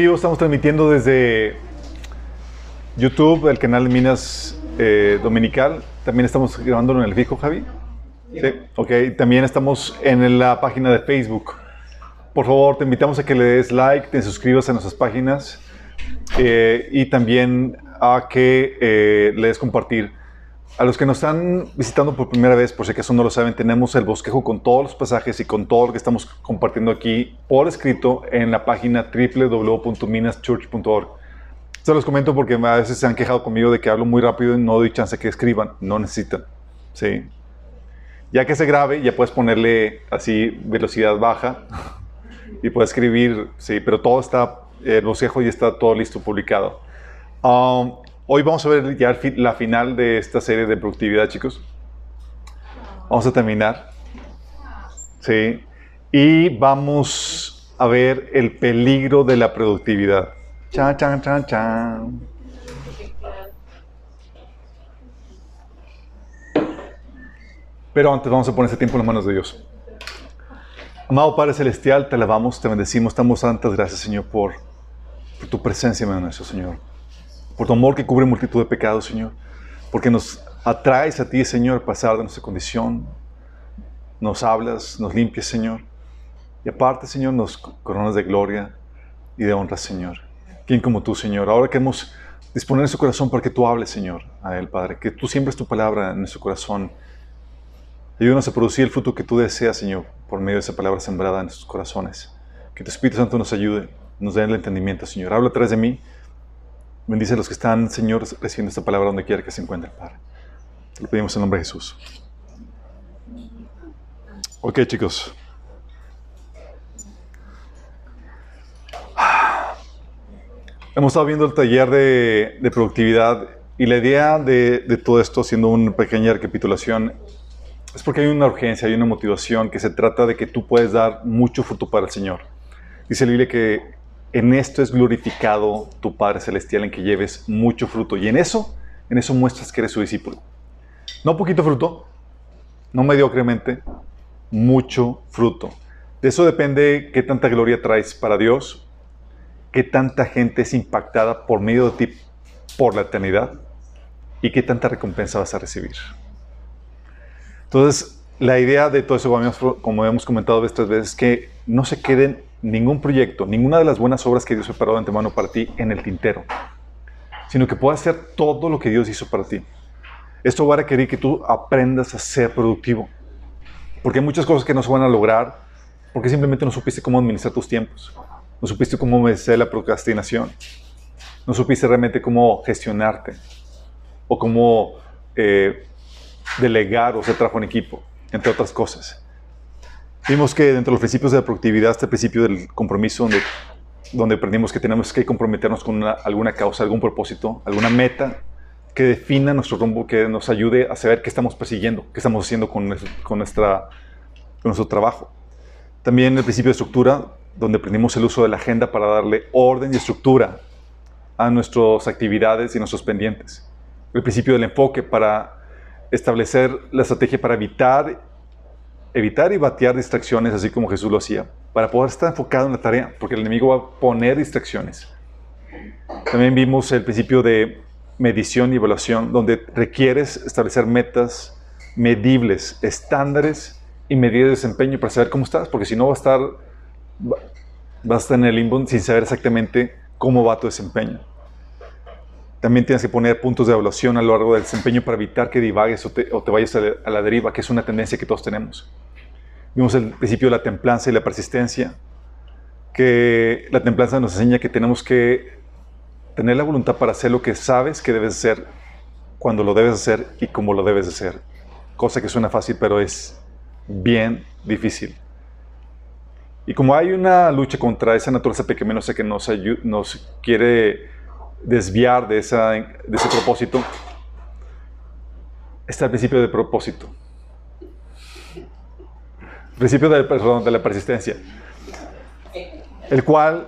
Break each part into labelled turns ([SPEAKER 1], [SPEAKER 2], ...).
[SPEAKER 1] Estamos transmitiendo desde YouTube, el canal de Minas eh, Dominical. También estamos grabando en el fijo, Javi. Sí. Ok, también estamos en la página de Facebook. Por favor, te invitamos a que le des like, te suscribas a nuestras páginas eh, y también a que eh, le des compartir. A los que nos están visitando por primera vez, por si acaso no lo saben, tenemos el bosquejo con todos los pasajes y con todo lo que estamos compartiendo aquí por escrito en la página www.minaschurch.org. Se los comento porque a veces se han quejado conmigo de que hablo muy rápido y no doy chance que escriban. No necesitan. Sí. Ya que se grabe, ya puedes ponerle así velocidad baja y puedes escribir, sí, pero todo está, el bosquejo ya está todo listo, publicado. Um, Hoy vamos a ver ya la final de esta serie de productividad, chicos. Vamos a terminar. Sí. Y vamos a ver el peligro de la productividad. Chan, chan, chan, chan. Pero antes vamos a poner este tiempo en las manos de Dios. Amado Padre Celestial, te alabamos, te bendecimos, damos santas gracias, Señor, por, por tu presencia en nuestro Señor por tu amor que cubre multitud de pecados, Señor, porque nos atraes a ti, Señor, pasar de nuestra condición, nos hablas, nos limpias, Señor, y aparte, Señor, nos coronas de gloria y de honra, Señor. ¿Quién como tú, Señor? Ahora queremos disponer su corazón para que tú hables, Señor, a Él, Padre, que tú siembres tu palabra en nuestro corazón. Ayúdanos a producir el fruto que tú deseas, Señor, por medio de esa palabra sembrada en nuestros corazones. Que tu Espíritu Santo nos ayude, nos dé el entendimiento, Señor. Habla a través de mí Bendice a los que están, Señor, recibiendo esta palabra donde quiera que se encuentren, Padre. Te lo pedimos en nombre de Jesús. Ok, chicos. Hemos estado viendo el taller de, productividad y la idea de, de, todo esto, haciendo una pequeña recapitulación, es porque hay una urgencia, hay una motivación que se trata de que tú puedes dar mucho fruto para el Señor. Dice Biblia que en esto es glorificado tu Padre Celestial, en que lleves mucho fruto. Y en eso, en eso muestras que eres su discípulo. No poquito fruto, no mediocremente, mucho fruto. De eso depende qué tanta gloria traes para Dios, qué tanta gente es impactada por medio de ti por la eternidad y qué tanta recompensa vas a recibir. Entonces, la idea de todo eso, como hemos comentado estas veces, es que no se queden ningún proyecto, ninguna de las buenas obras que Dios preparó de antemano para ti en el tintero, sino que puedas hacer todo lo que Dios hizo para ti. Esto va a requerir que tú aprendas a ser productivo, porque hay muchas cosas que no se van a lograr porque simplemente no supiste cómo administrar tus tiempos, no supiste cómo vencer la procrastinación, no supiste realmente cómo gestionarte o cómo eh, delegar o hacer trabajo en equipo, entre otras cosas. Vimos que dentro de los principios de la productividad está el principio del compromiso, donde, donde aprendimos que tenemos que comprometernos con alguna causa, algún propósito, alguna meta que defina nuestro rumbo, que nos ayude a saber qué estamos persiguiendo, qué estamos haciendo con, con, nuestra, con nuestro trabajo. También el principio de estructura, donde aprendimos el uso de la agenda para darle orden y estructura a nuestras actividades y nuestros pendientes. El principio del enfoque para establecer la estrategia para evitar evitar y batear distracciones, así como Jesús lo hacía, para poder estar enfocado en la tarea, porque el enemigo va a poner distracciones. También vimos el principio de medición y evaluación, donde requieres establecer metas medibles, estándares y medidas de desempeño para saber cómo estás, porque si no va a estar, vas a estar en el limbo sin saber exactamente cómo va tu desempeño. También tienes que poner puntos de evaluación a lo largo del desempeño para evitar que divagues o te, vayas a la, deriva, que es una tendencia que todos tenemos. Vimos el principio de la templanza y la persistencia, que la templanza nos enseña que tenemos que tener la voluntad para hacer lo que sabes que debes hacer, cuando lo debes hacer y cómo lo debes hacer. Cosa que suena fácil, pero es bien difícil. Y como hay una lucha contra esa naturaleza pequeñosa que nos, nos quiere desviar de, esa, de ese propósito, está el principio de propósito. Principio de, la persistencia. El cual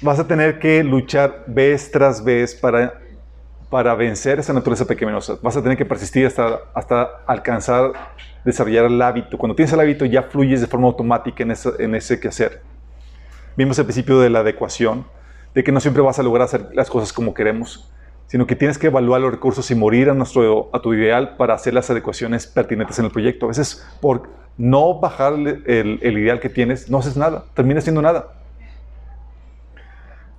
[SPEAKER 1] vas a tener que luchar vez tras vez para, para vencer esa naturaleza pequeñosa. Vas a tener que persistir hasta, hasta alcanzar, desarrollar el hábito. Cuando tienes el hábito ya fluyes de forma automática en, ese, en ese quehacer. Vimos el principio de la adecuación de que no siempre vas a lograr hacer las cosas como queremos, sino que tienes que evaluar los recursos y morir a, nuestro, a tu ideal para hacer las adecuaciones pertinentes en el proyecto. A veces, por no bajar el, el ideal que tienes, no haces nada, terminas siendo nada.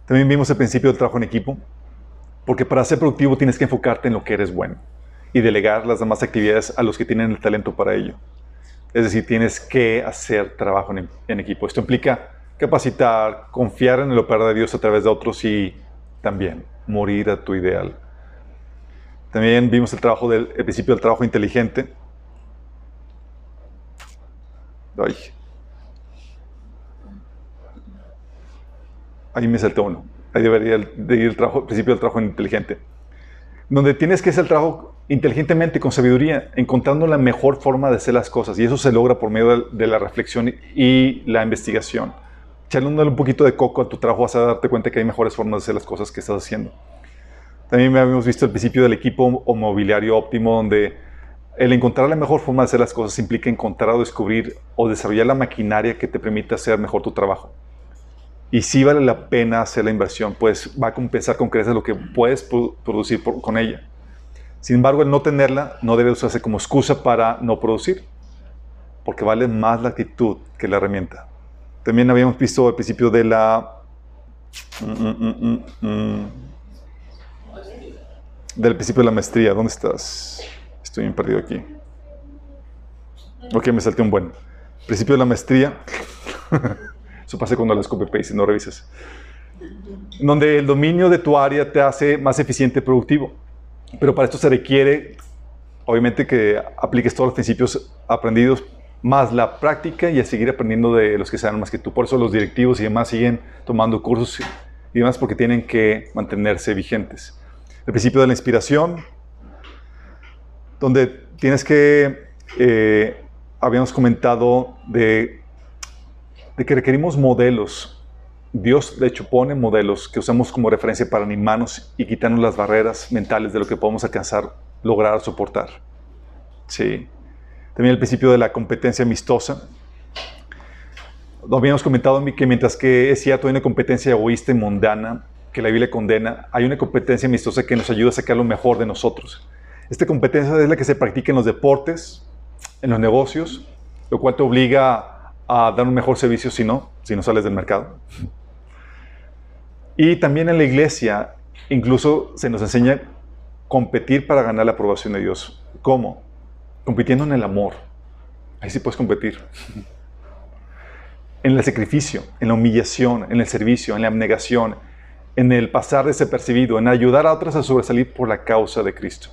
[SPEAKER 1] También vimos el principio del trabajo en equipo, porque para ser productivo tienes que enfocarte en lo que eres bueno y delegar las demás actividades a los que tienen el talento para ello. Es decir, tienes que hacer trabajo en, equipo. Esto implica capacitar, confiar en el operar de Dios a través de otros y también morir a tu ideal. También vimos el, trabajo del, el principio del trabajo inteligente. Ay. Ahí me saltó uno. Ahí debería de ir el, trabajo, principio del trabajo inteligente. Donde tienes que hacer el trabajo inteligentemente, con sabiduría, encontrando la mejor forma de hacer las cosas. Y eso se logra por medio de la reflexión y la investigación. Echándole un poquito de coco a tu trabajo vas a darte cuenta que hay mejores formas de hacer las cosas que estás haciendo. También habíamos visto el principio del equipo o mobiliario óptimo, donde el encontrar la mejor forma de hacer las cosas implica encontrar o descubrir o desarrollar la maquinaria que te permita hacer mejor tu trabajo. Y si vale la pena hacer la inversión, pues va a compensar con creces lo que puedes producir con ella. Sin embargo, el no tenerla no debe usarse como excusa para no producir, porque vale más la actitud que la herramienta. También habíamos visto al principio de la... Del principio de la maestría. ¿Dónde estás? Estoy bien perdido aquí. Ok, me salté un buen. Principio de la maestría. Eso pasa cuando las copy paste no revisas. Donde el dominio de tu área te hace más eficiente y productivo. Pero para esto se requiere, obviamente, que apliques todos los principios aprendidos, más la práctica y a seguir aprendiendo de los que saben más que tú. Por eso los directivos y demás siguen tomando cursos y demás porque tienen que mantenerse vigentes. El principio de la inspiración, donde tienes que, eh, habíamos comentado de, de que requerimos modelos Dios, de hecho, pone modelos que usamos como referencia para animarnos y quitarnos las barreras mentales de lo que podemos alcanzar, lograr, soportar. Sí. También el principio de la competencia amistosa. Habíamos comentado que mientras que es cierto hay una competencia egoísta y mundana que la Biblia condena, hay una competencia amistosa que nos ayuda a sacar lo mejor de nosotros. Esta competencia es la que se practica en los deportes, en los negocios, lo cual te obliga a dar un mejor servicio si no, si no sales del mercado. Y también en la iglesia, incluso se nos enseña competir para ganar la aprobación de Dios. ¿Cómo? Compitiendo en el amor. Ahí sí puedes competir. En el sacrificio, en la humillación, en el servicio, en la abnegación, en el pasar desapercibido, en ayudar a otros a sobresalir por la causa de Cristo.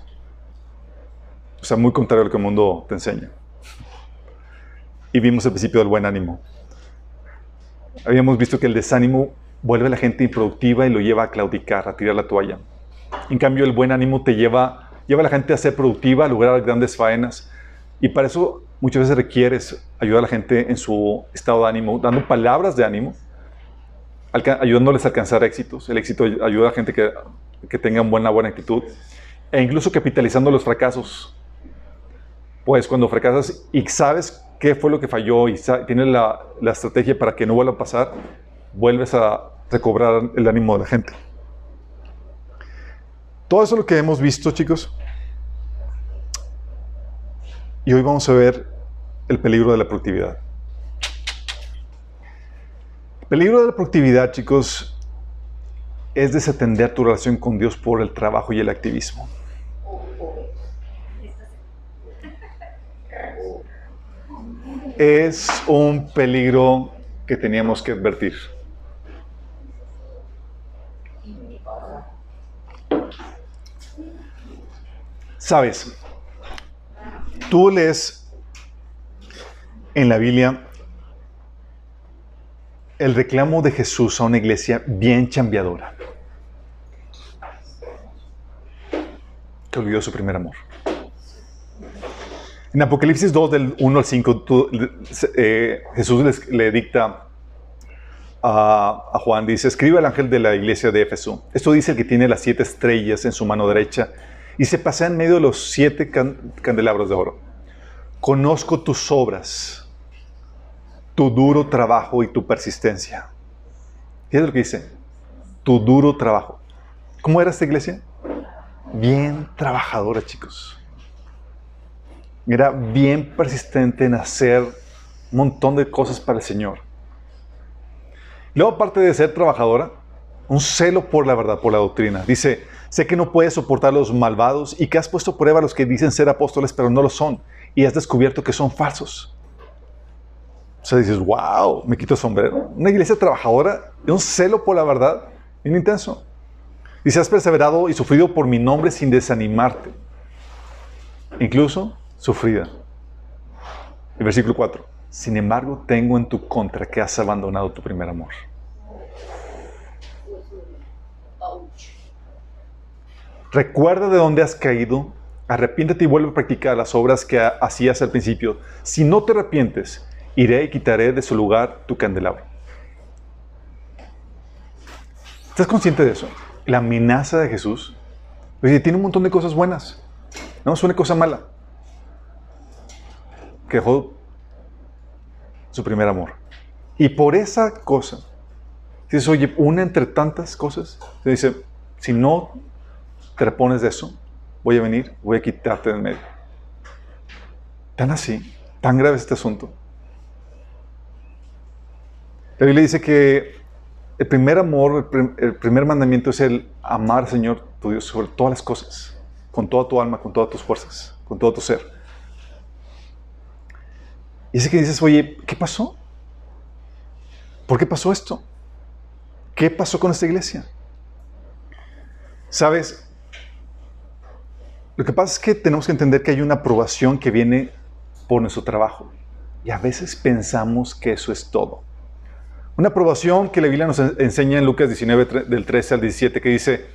[SPEAKER 1] O sea, muy contrario a lo que el mundo te enseña. Y vimos el principio del buen ánimo. Habíamos visto que el desánimo vuelve a la gente improductiva y lo lleva a claudicar, a tirar la toalla. En cambio, el buen ánimo te lleva, lleva a la gente a ser productiva, a lograr grandes faenas. Y para eso muchas veces requieres ayudar a la gente en su estado de ánimo, dando palabras de ánimo, ayudándoles a alcanzar éxitos. El éxito ayuda a la gente que, que tenga buena, buena actitud. E incluso capitalizando los fracasos. Pues cuando fracasas y sabes qué fue lo que falló y tienes la, la estrategia para que no vuelva a pasar, vuelves a recobrar el ánimo de la gente. Todo eso es lo que hemos visto, chicos. Y hoy vamos a ver el peligro de la productividad. El peligro de la productividad, chicos, es desatender tu relación con Dios por el trabajo y el activismo. Es un peligro que teníamos que advertir. Sabes, tú lees en la Biblia el reclamo de Jesús a una iglesia bien chambeadora. Que olvidó su primer amor. En Apocalipsis 2, del 1 al 5, eh, Jesús le dicta a, a, Juan, dice, escribe al ángel de la iglesia de Éfeso. Esto dice el que tiene las siete estrellas en su mano derecha y se pasea en medio de los siete candelabros de oro. Conozco tus obras, tu duro trabajo y tu persistencia. ¿Qué es lo que dice? tu duro trabajo. ¿Cómo era esta iglesia? Bien trabajadora, chicos. Era bien persistente en hacer un montón de cosas para el Señor. Luego, aparte de ser trabajadora, un celo por la verdad, por la doctrina. Dice, sé que no puedes soportar a los malvados y que has puesto prueba a los que dicen ser apóstoles, pero no lo son. Y has descubierto que son falsos. O sea, dices, wow, me quito el sombrero. Una iglesia trabajadora un celo por la verdad, bien intenso. Dice, has perseverado y sufrido por mi nombre sin desanimarte. Incluso sufrida. El versículo 4. Sin embargo, tengo en tu contra que has abandonado tu primer amor. Recuerda de dónde has caído, arrepiéntete y vuelve a practicar las obras que hacías al principio. Si no te arrepientes, iré y quitaré de su lugar tu candelabro. ¿Estás consciente de eso? La amenaza de Jesús tiene un montón de cosas buenas. No es una cosa mala. Que dejó su primer amor. Y por esa cosa, dices, oye, una entre tantas cosas, se dice, si no te repones de eso, voy a venir, voy a quitarte del medio. Tan así, tan grave este asunto. La Biblia dice que el primer amor, el primer mandamiento es el amar al Señor tu Dios sobre todas las cosas, con toda tu alma, con todas tus fuerzas, con todo tu ser. Y ese que dices, oye, ¿qué pasó? ¿Por qué pasó esto? ¿Qué pasó con esta iglesia? Sabes, lo que pasa es que tenemos que entender que hay una aprobación que viene por nuestro trabajo. Y a veces pensamos que eso es todo. Una aprobación que la Biblia nos enseña en Lucas 19, del 13 al 17, que dice,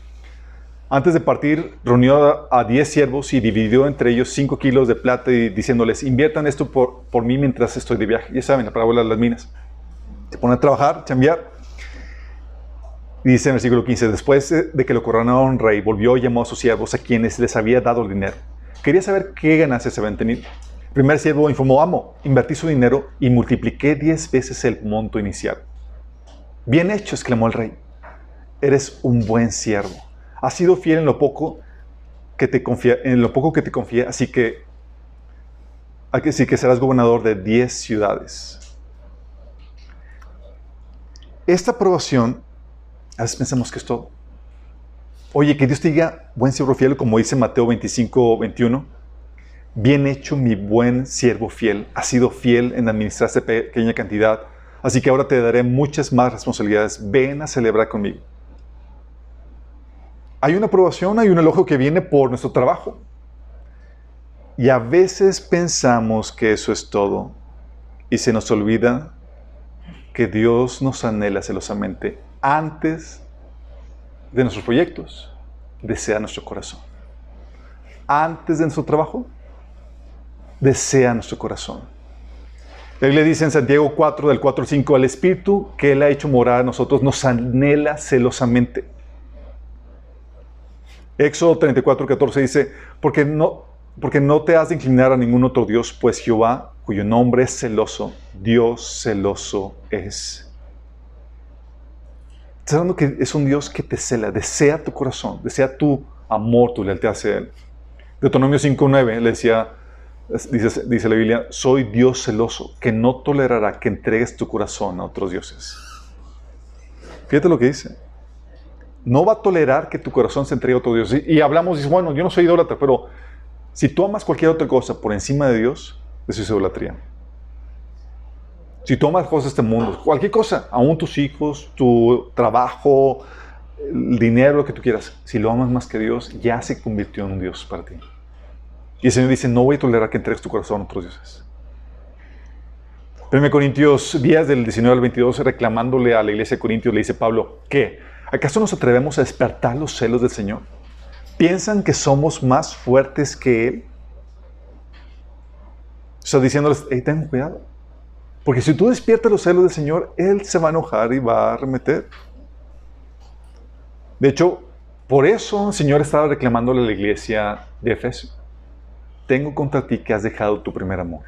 [SPEAKER 1] antes de partir, reunió a 10 siervos y dividió entre ellos 5 kilos de plata y diciéndoles, inviertan esto por, por mí mientras estoy de viaje. Ya saben, la parábola de las minas. Se pone a trabajar, chambear. Dice en el versículo 15, después de que lo coronaron rey, volvió y llamó a sus siervos a quienes les había dado el dinero. Quería saber qué ganancias se habían tenido. El primer siervo informó, amo, invertí su dinero y multipliqué 10 veces el monto inicial. Bien hecho, exclamó el rey. Eres un buen siervo. Has sido fiel en lo poco que te confía, en lo poco que te confía, así que así que serás gobernador de 10 ciudades. Esta aprobación a veces pensamos que es todo. Oye, que Dios te diga, buen siervo fiel, como dice Mateo 25, 21. Bien hecho, mi buen siervo fiel. Has sido fiel en administrar esta pequeña cantidad. Así que ahora te daré muchas más responsabilidades. Ven a celebrar conmigo. Hay una aprobación, hay un elogio que viene por nuestro trabajo. Y a veces pensamos que eso es todo. Y se nos olvida que Dios nos anhela celosamente antes de nuestros proyectos, desea nuestro corazón. Antes de nuestro trabajo, desea nuestro corazón. La Biblia dice en Santiago 4, del 4 al 5, el Espíritu que Él ha hecho morar a nosotros nos anhela celosamente. Éxodo 34, 14 dice, porque no, porque no te has de inclinar a ningún otro Dios, pues Jehová, cuyo nombre es celoso, Dios celoso es. Estás hablando que es un Dios que te cela, desea tu corazón, desea tu amor, tu lealtad hacia Él. Deuteronomio 5.9 le decía, dice, dice la Biblia, soy Dios celoso, que no tolerará que entregues tu corazón a otros dioses. Fíjate lo que dice. No va a tolerar que tu corazón se entregue a otro Dios. Y, hablamos, dice, bueno, yo no soy idólatra, pero si tú amas cualquier otra cosa por encima de Dios, eso es idolatría. Si tomas cosas de este mundo, cualquier cosa, aún tus hijos, tu trabajo, el dinero, lo que tú quieras, si lo amas más que Dios, ya se convirtió en un Dios para ti. Y el Señor dice, no voy a tolerar que entregues tu corazón a otros dioses. 1 Corintios 10 del 19 al 22, reclamándole a la iglesia de Corintios, le dice Pablo, ¿qué? ¿Acaso nos atrevemos a despertar los celos del Señor? ¿Piensan que somos más fuertes que Él? O sea, diciéndoles, hey, ten cuidado. Porque si tú despiertas los celos del Señor, Él se va a enojar y va a arremeter. De hecho, por eso el Señor estaba reclamándole a la iglesia de Efesio. Tengo contra ti que has dejado tu primer amor.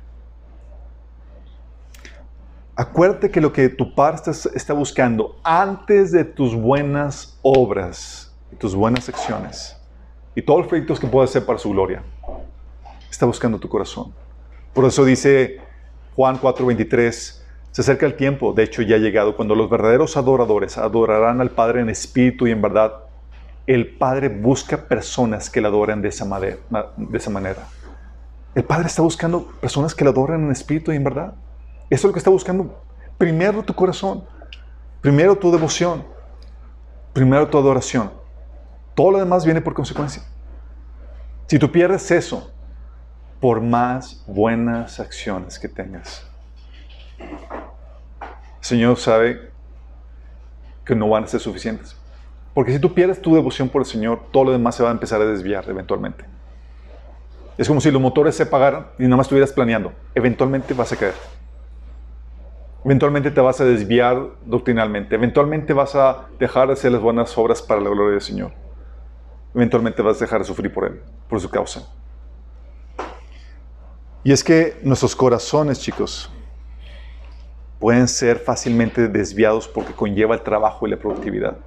[SPEAKER 1] Acuérdate que lo que tu Padre está, buscando antes de tus buenas obras y tus buenas acciones y todos los proyectos que puedas hacer para su gloria, está buscando tu corazón. Por eso dice Juan 4:23, se acerca el tiempo, de hecho ya ha llegado, cuando los verdaderos adoradores adorarán al Padre en espíritu y en verdad. El Padre busca personas que le adoren de esa, de esa manera. El Padre está buscando personas que le adoren en espíritu y en verdad. Eso es lo que está buscando. Primero tu corazón, primero tu devoción, primero tu adoración. Todo lo demás viene por consecuencia. Si tú pierdes eso, por más buenas acciones que tengas, el Señor sabe que no van a ser suficientes. Porque si tú pierdes tu devoción por el Señor, todo lo demás se va a empezar a desviar eventualmente. Es como si los motores se apagaran y nada más estuvieras planeando. Eventualmente vas a caer. Eventualmente te vas a desviar doctrinalmente. Eventualmente vas a dejar de hacer las buenas obras para la gloria del Señor. Eventualmente vas a dejar de sufrir por Él, por su causa. Y es que nuestros corazones, chicos, pueden ser fácilmente desviados porque conlleva el trabajo y la productividad.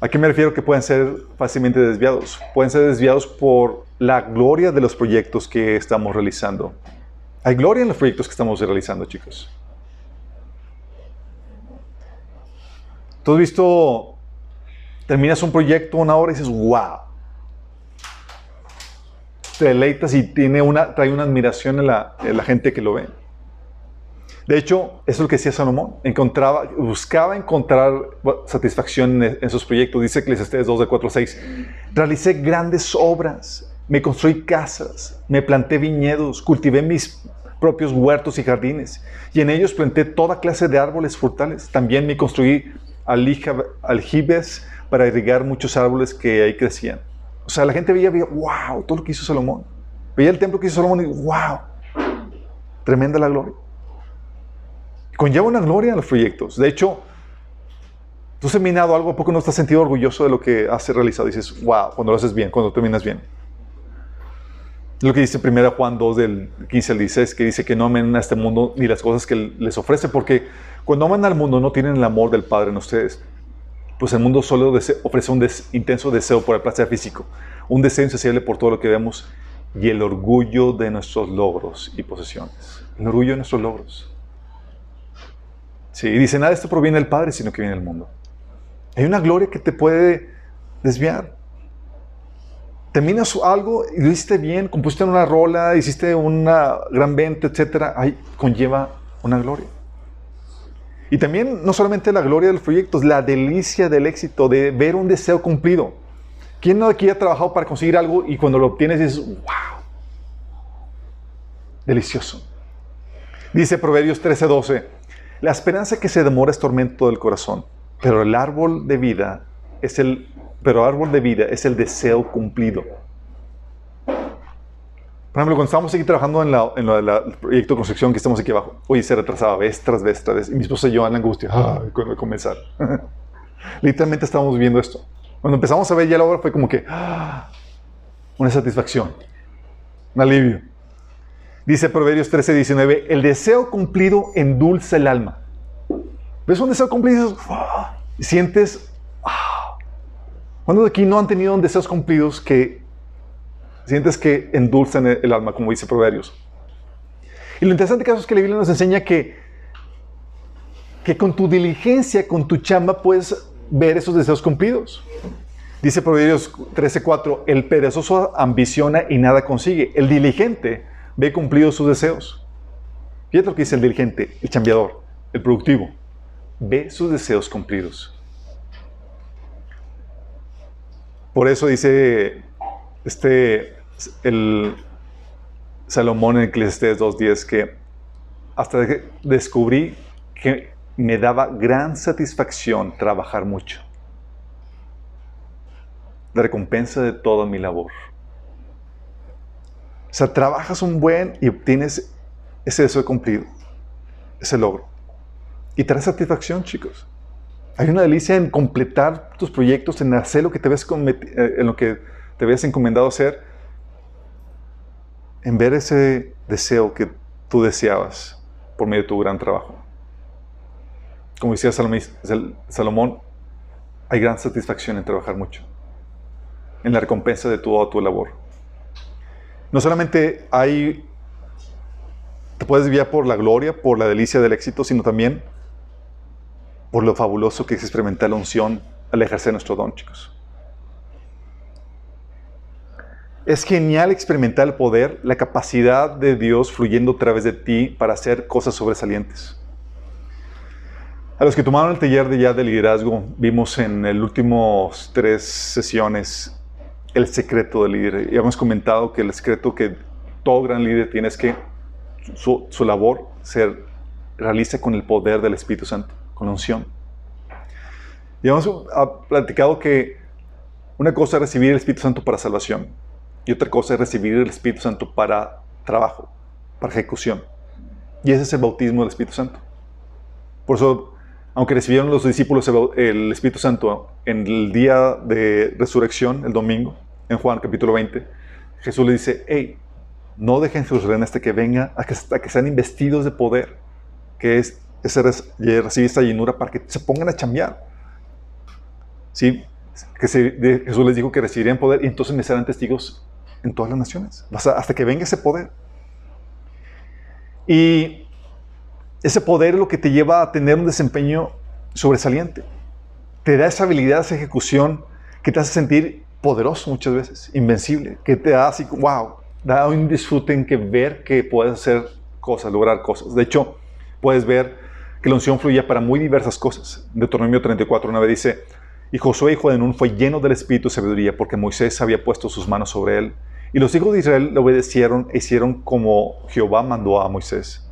[SPEAKER 1] ¿A qué me refiero que pueden ser fácilmente desviados? Pueden ser desviados por la gloria de los proyectos que estamos realizando. Hay gloria en los proyectos que estamos realizando, chicos. ¿Tú has visto, terminas un proyecto una hora y dices, wow. Te deleitas y tiene una, trae una admiración en la, en la gente que lo ve. De hecho, eso es lo que decía Salomón. Encontraba, buscaba encontrar satisfacción en, esos sus proyectos. Dice Eclesiastes 2 de 4 6. Realicé grandes obras, me construí casas, me planté viñedos, cultivé mis propios huertos y jardines, y en ellos planté toda clase de árboles frutales. También me construí aljibes para irrigar muchos árboles que ahí crecían. O sea, la gente veía, veía, wow, todo lo que hizo Salomón. Veía el templo que hizo Salomón y, wow, tremenda la gloria conlleva una gloria a los proyectos. De hecho, tú has terminado algo, ¿a poco no estás sentido orgulloso de lo que has realizado? dices, wow, cuando lo haces bien, cuando terminas bien. Lo que dice 1 Juan 2 del 15 al 16, que dice que no amen a este mundo ni las cosas que les ofrece, porque cuando aman al mundo no tienen el amor del Padre en ustedes. Pues el mundo solo ofrece un intenso deseo por el placer físico, un deseo insaciable por todo lo que vemos y el orgullo de nuestros logros y posesiones. El orgullo de nuestros logros. Sí, y dice, nada de esto proviene del Padre, sino que viene del mundo. Hay una gloria que te puede desviar. Terminas algo y lo hiciste bien, compusiste una rola, hiciste una gran venta, etc. Ahí conlleva una gloria. Y también no solamente la gloria de los proyectos, la delicia del éxito, de ver un deseo cumplido. ¿Quién no aquí ha trabajado para conseguir algo y cuando lo obtienes dices, wow, delicioso? Dice Proverbios 13:12, la esperanza que se demora es tormento del corazón, pero el árbol de vida es el, pero árbol de vida es el deseo cumplido. Por ejemplo, cuando estábamos aquí trabajando en, la, en el proyecto de construcción que estamos aquí abajo, oye, se retrasaba vez tras vez tras vez. Y mi esposa y yo en la angustia, ay, cuando comenzar. Literalmente estábamos viendo esto. Cuando empezamos a ver ya la obra fue como que, ah, una satisfacción, un alivio. Dice Proverbios 13, 19, el deseo cumplido endulza el alma. ¿Ves un deseo cumplido? Y sientes, ah. ¿cuántos de aquí no han tenido deseos cumplidos que sientes que endulzan el, alma, como dice Proverbios? Y lo interesante caso es que la Biblia nos enseña que, que con tu diligencia, con tu chamba, puedes ver esos deseos cumplidos. Dice Proverbios 13:4, el perezoso ambiciona y nada consigue. El diligente ve cumplidos sus deseos. Fíjate lo que dice el dirigente, el chambeador, el productivo. Ve sus deseos cumplidos. Por eso dice este, el Salomón en Eclesiastes 2.10 que hasta que descubrí que me daba gran satisfacción trabajar mucho. La recompensa de toda mi labor. O sea, trabajas un buen y obtienes ese deseo cumplido, ese logro. Y trae satisfacción, chicos. Hay una delicia en completar tus proyectos, en hacer lo que te ves, eh, en lo que te ves encomendado hacer, en ver ese deseo que tú deseabas por medio de tu gran trabajo. Como decía Salomón, hay gran satisfacción en trabajar mucho, en la recompensa de toda tu labor. No solamente hay, te puedes guiar por la gloria, por la delicia del éxito, sino también por lo fabuloso que es experimentar la unción al ejercer nuestro don, chicos. Es genial experimentar el poder, la capacidad de Dios fluyendo a través de ti para hacer cosas sobresalientes. A los que tomaron el taller de ya de liderazgo, vimos en las últimas tres sesiones el secreto del líder. Y hemos comentado que el secreto que todo gran líder tiene es que su, labor se realiza con el poder del Espíritu Santo, con la unción. Y hemos platicado que una cosa es recibir el Espíritu Santo para salvación y otra cosa es recibir el Espíritu Santo para trabajo, para ejecución. Y ese es el bautismo del Espíritu Santo. Por eso, aunque recibieron los discípulos el Espíritu Santo en el día de resurrección, el domingo, en Juan capítulo 20, Jesús le dice, hey, no dejen reines hasta que venga, hasta que sean investidos de poder, que es ese, recibir esta llenura para que se pongan a chambear. ¿Sí? Que Jesús les dijo que recibirían poder y entonces me serán testigos en todas las naciones, hasta que venga ese poder. Y ese poder es lo que te lleva a tener un desempeño sobresaliente. Te da esa habilidad, esa ejecución que te hace sentir poderoso muchas veces, invencible, que te da así, wow, da un disfrute en que ver que puedes hacer cosas, lograr cosas. De hecho, puedes ver que la unción fluye para muy diversas cosas. Deuteronomio 34, una vez dice, y Josué, hijo de Nun, fue lleno del espíritu de sabiduría porque Moisés había puesto sus manos sobre él y los hijos de Israel le obedecieron e hicieron como Jehová mandó a Moisés.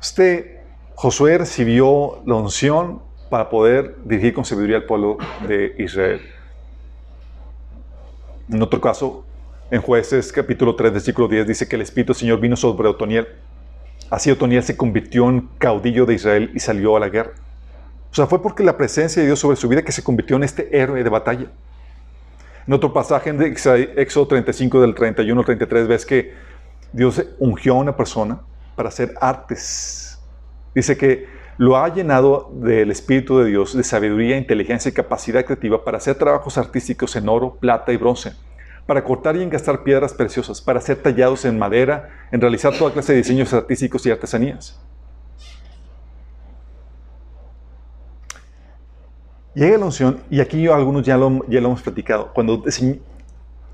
[SPEAKER 1] Este Josué recibió la unción para poder dirigir con sabiduría al pueblo de Israel. En otro caso, en Jueces capítulo 3, versículo 10, dice que el Espíritu del Señor vino sobre Otoniel. Así Otoniel se convirtió en caudillo de Israel y salió a la guerra. O sea, fue porque la presencia de Dios sobre su vida que se convirtió en este héroe de batalla. En otro pasaje en Éxodo 35 del 31 al 33 ves que Dios ungió a una persona para hacer artes. Dice que lo ha llenado del Espíritu de Dios, de sabiduría, inteligencia y capacidad creativa para hacer trabajos artísticos en oro, plata y bronce, para cortar y engastar piedras preciosas, para hacer tallados en madera, en realizar toda clase de diseños artísticos y artesanías. Llega la unción, y aquí algunos ya lo, ya lo hemos platicado, cuando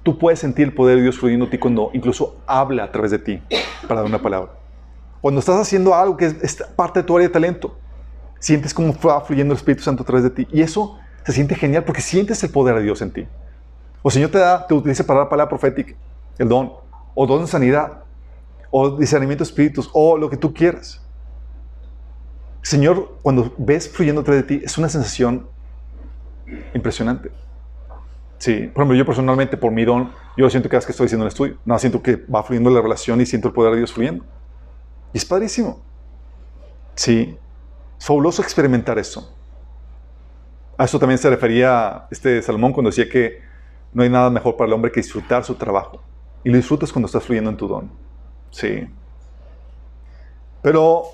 [SPEAKER 1] tú puedes sentir el poder de Dios fluyendo en ti cuando incluso habla a través de ti para dar una palabra. Cuando estás haciendo algo que es, parte de tu área de talento, sientes como va fluyendo el Espíritu Santo a través de ti. Y eso se siente genial porque sientes el poder de Dios en ti. O Señor te da, te utiliza para dar palabra profética, el don, o don de sanidad, o discernimiento de espíritus, o lo que tú quieras. Señor, cuando ves fluyendo a través de ti, es una sensación impresionante. Sí, por ejemplo, yo personalmente, por mi don, yo siento cada vez que estoy haciendo un estudio. No, siento que va fluyendo la relación y siento el poder de Dios fluyendo. Y es padrísimo. Sí, es fabuloso experimentar eso. A eso también se refería este Salomón cuando decía que no hay nada mejor para el hombre que disfrutar su trabajo. Y lo disfrutas cuando estás fluyendo en tu don. Sí. Pero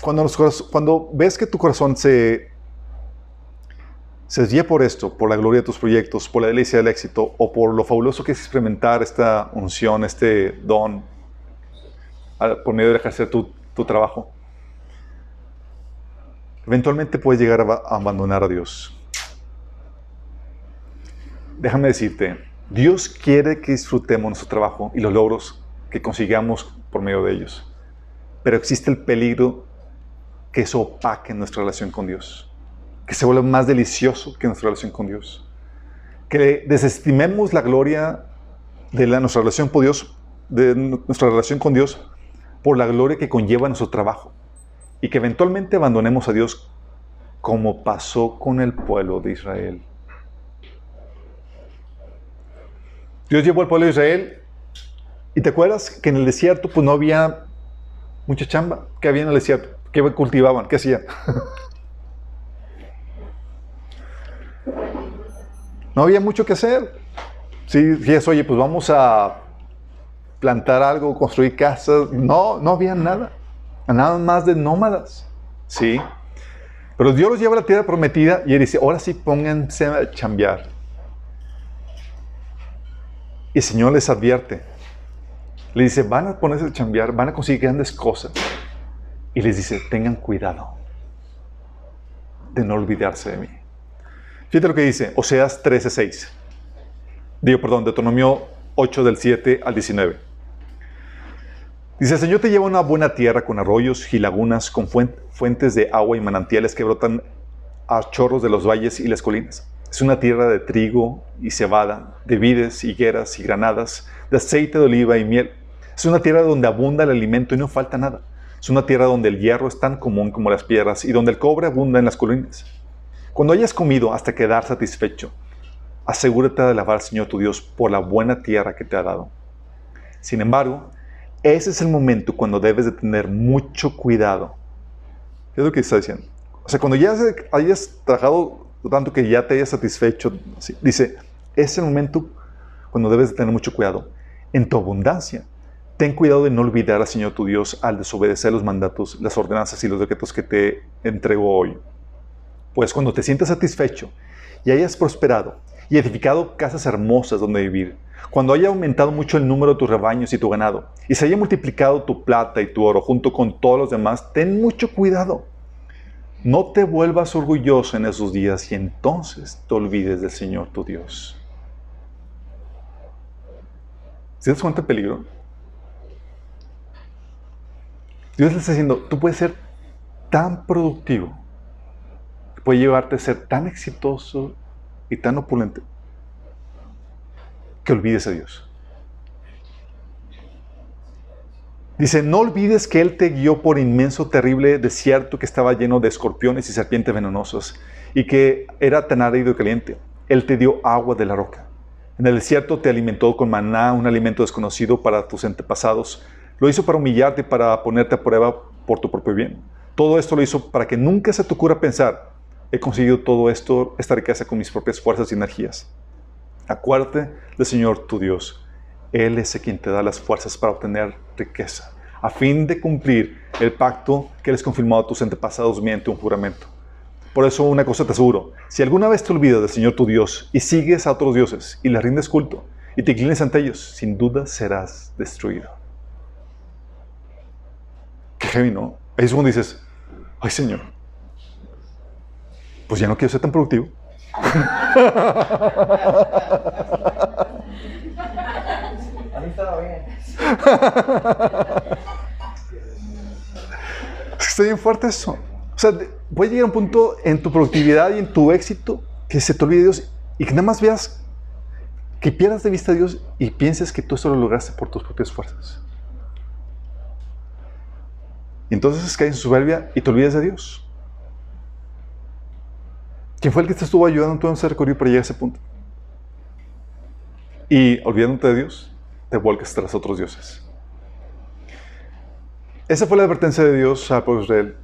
[SPEAKER 1] cuando, cuando ves que tu corazón se se desvía por esto, por la gloria de tus proyectos, por la delicia del éxito o por lo fabuloso que es experimentar esta unción, este don, por medio de ejercer tu, trabajo, eventualmente puedes llegar a abandonar a Dios. Déjame decirte, Dios quiere que disfrutemos nuestro trabajo y los logros que consigamos por medio de ellos. Pero existe el peligro que eso opaque nuestra relación con Dios que se vuelva más delicioso que nuestra relación con Dios. Que desestimemos la gloria de la, nuestra, relación con Dios, de nuestra relación con Dios por la gloria que conlleva nuestro trabajo. Y que eventualmente abandonemos a Dios como pasó con el pueblo de Israel. Dios llevó al pueblo de Israel y te acuerdas que en el desierto pues no había mucha chamba. ¿Qué había en el desierto? ¿Qué cultivaban? ¿Qué hacían? no había mucho que hacer. Si sí, oye, pues vamos a, plantar algo, construir casas. No, no había nada. Nada más de nómadas. ¿Sí? Pero Dios los lleva a la tierra prometida y Él dice, ahora sí pónganse a chambear. Y el Señor les advierte. Le dice, van a ponerse a chambear, van a conseguir grandes cosas. Y les dice, tengan cuidado de no olvidarse de mí. Fíjate lo que dice, Oseas 13:6. Digo, perdón, Deuteronomio 8 del 7 al 19. Dice, Señor te lleva a una buena tierra con arroyos y lagunas, con fuentes de agua y manantiales que brotan a chorros de los valles y las colinas. Es una tierra de trigo y cebada, de vides, higueras y granadas, de aceite de oliva y miel. Es una tierra donde abunda el alimento y no falta nada. Es una tierra donde el hierro es tan común como las piedras y donde el cobre abunda en las colinas. Cuando hayas comido hasta quedar satisfecho, asegúrate de alabar al Señor tu Dios por la buena tierra que te ha dado. Sin embargo, ese es el momento cuando debes de tener mucho cuidado. ¿Qué es lo que está diciendo? O sea, cuando ya hayas trabajado tanto que ya te hayas satisfecho, dice, es el momento cuando debes de tener mucho cuidado. En tu abundancia, ten cuidado de no olvidar al Señor tu Dios al desobedecer los mandatos, las ordenanzas y los decretos que te entregó hoy. Pues cuando te sientas satisfecho y hayas prosperado y edificado casas hermosas donde vivir, cuando haya aumentado mucho el número de tus rebaños y tu ganado, y se haya multiplicado tu plata y tu oro junto con todos los demás, ten mucho cuidado. No te vuelvas orgulloso en esos días y entonces te olvides del Señor tu Dios. ¿Se das cuenta peligro? Dios le está diciendo, tú puedes ser tan productivo, puede llevarte a ser tan exitoso y tan opulente, que olvides a Dios. Dice, no olvides que Él te guió por inmenso, terrible desierto que estaba lleno de escorpiones y serpientes venenosas y que era tan árido y caliente. Él te dio agua de la roca. En el desierto te alimentó con maná, un alimento desconocido para tus antepasados. Lo hizo para humillarte y para ponerte a prueba por tu propio bien. Todo esto lo hizo para que nunca se te ocurra pensar, he conseguido todo esto, esta riqueza con mis propias fuerzas y energías. Acuérdate del Señor tu Dios. Él es el quien te da las fuerzas para obtener riqueza, a fin de cumplir el pacto que les confirmado a tus antepasados mediante un juramento. Por eso una cosa te aseguro, si alguna vez te olvidas del Señor tu Dios y sigues a otros dioses y les rindes culto y te inclines ante ellos, sin duda serás destruido. Qué heavy, ¿no? Ahí es cuando dices, ay Señor, pues ya no quiero ser tan productivo. A mí estaba bien. Está bien fuerte eso. O sea, puede llegar a un punto en tu productividad y en tu éxito que se te olvide Dios y que nada más veas que pierdas de vista a Dios y pienses que tú esto lo lograste por tus propias fuerzas. Y entonces caes en soberbia y te olvidas de Dios. ¿Quién fue el que te estuvo ayudando en ese recorrido para llegar a ese punto? Y olvidándote de Dios, te vuelques tras otros dioses. Esa fue la advertencia de Dios de Israel.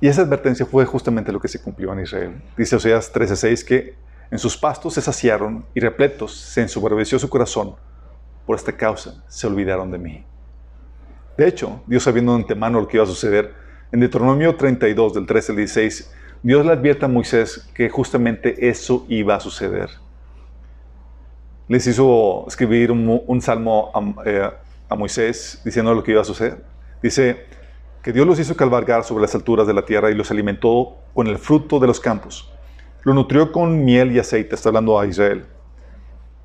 [SPEAKER 1] Y esa advertencia fue justamente lo que se cumplió en Israel. Dice Oseas 13:6 que en sus pastos se saciaron y repletos se ensoberbeció su corazón. Por esta causa se olvidaron de mí. De hecho, Dios sabiendo de antemano lo que iba a suceder, en Deuteronomio 32, del 13 al 16, Dios le advierte a Moisés que justamente eso iba a suceder. Les hizo escribir un, salmo eh, a, Moisés diciendo lo que iba a suceder. Dice que Dios los hizo cabalgar sobre las alturas de la tierra y los alimentó con el fruto de los campos. Lo nutrió con miel y aceite, está hablando a Israel,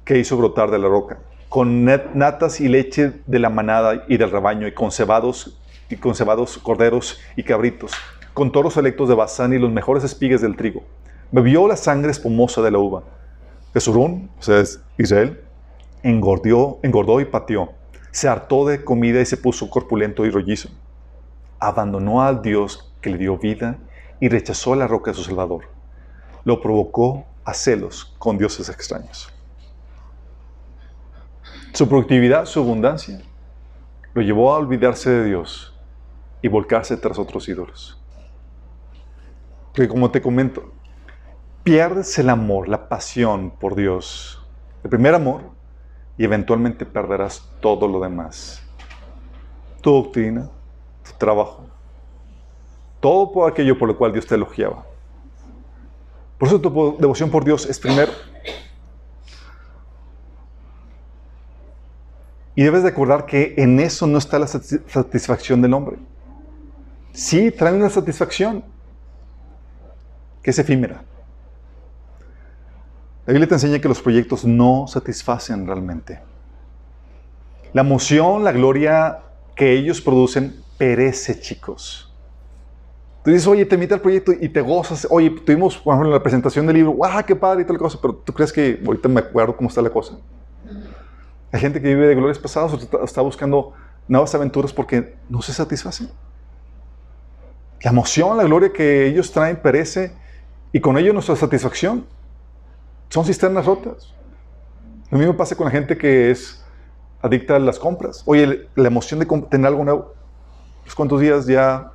[SPEAKER 1] que hizo brotar de la roca, con natas y leche de la manada y del rebaño, y con cebados, y con cebados corderos y cabritos con toros selectos de Bazán y los mejores espigas del trigo. Bebió la sangre espumosa de la uva. Jesurún, o sea, Israel, engordó, engordó y pateó. Se hartó de comida y se puso corpulento y rollizo. Abandonó al Dios que le dio vida y rechazó la roca de su Salvador. Lo provocó a celos con dioses extraños. Su productividad, su abundancia, lo llevó a olvidarse de Dios y volcarse tras otros ídolos que como te comento, pierdes el amor, la pasión por Dios. El primer amor y eventualmente perderás todo lo demás. Tu doctrina, tu trabajo, todo por aquello por lo cual Dios te elogiaba. Por eso tu devoción por Dios es primero. Y debes de acordar que en eso no está la satisfacción del hombre. Sí, trae una satisfacción que es efímera. La Biblia te enseña que los proyectos no satisfacen realmente. La emoción, la gloria que ellos producen perece, chicos. Tú dices, oye, te invita al proyecto y te gozas. Oye, tuvimos, por ejemplo, la presentación del libro, ¡ah, qué padre! y tal cosa, pero tú crees que ahorita me acuerdo cómo está la cosa. Hay gente que vive de glorias pasadas o está buscando nuevas aventuras porque no se satisfacen. La emoción, la gloria que ellos traen perece y con ello nuestra satisfacción. Son cisternas rotas. Lo mismo pasa con la gente que es adicta a las compras. Oye, la emoción de tener algo nuevo. Pues cuántos días ya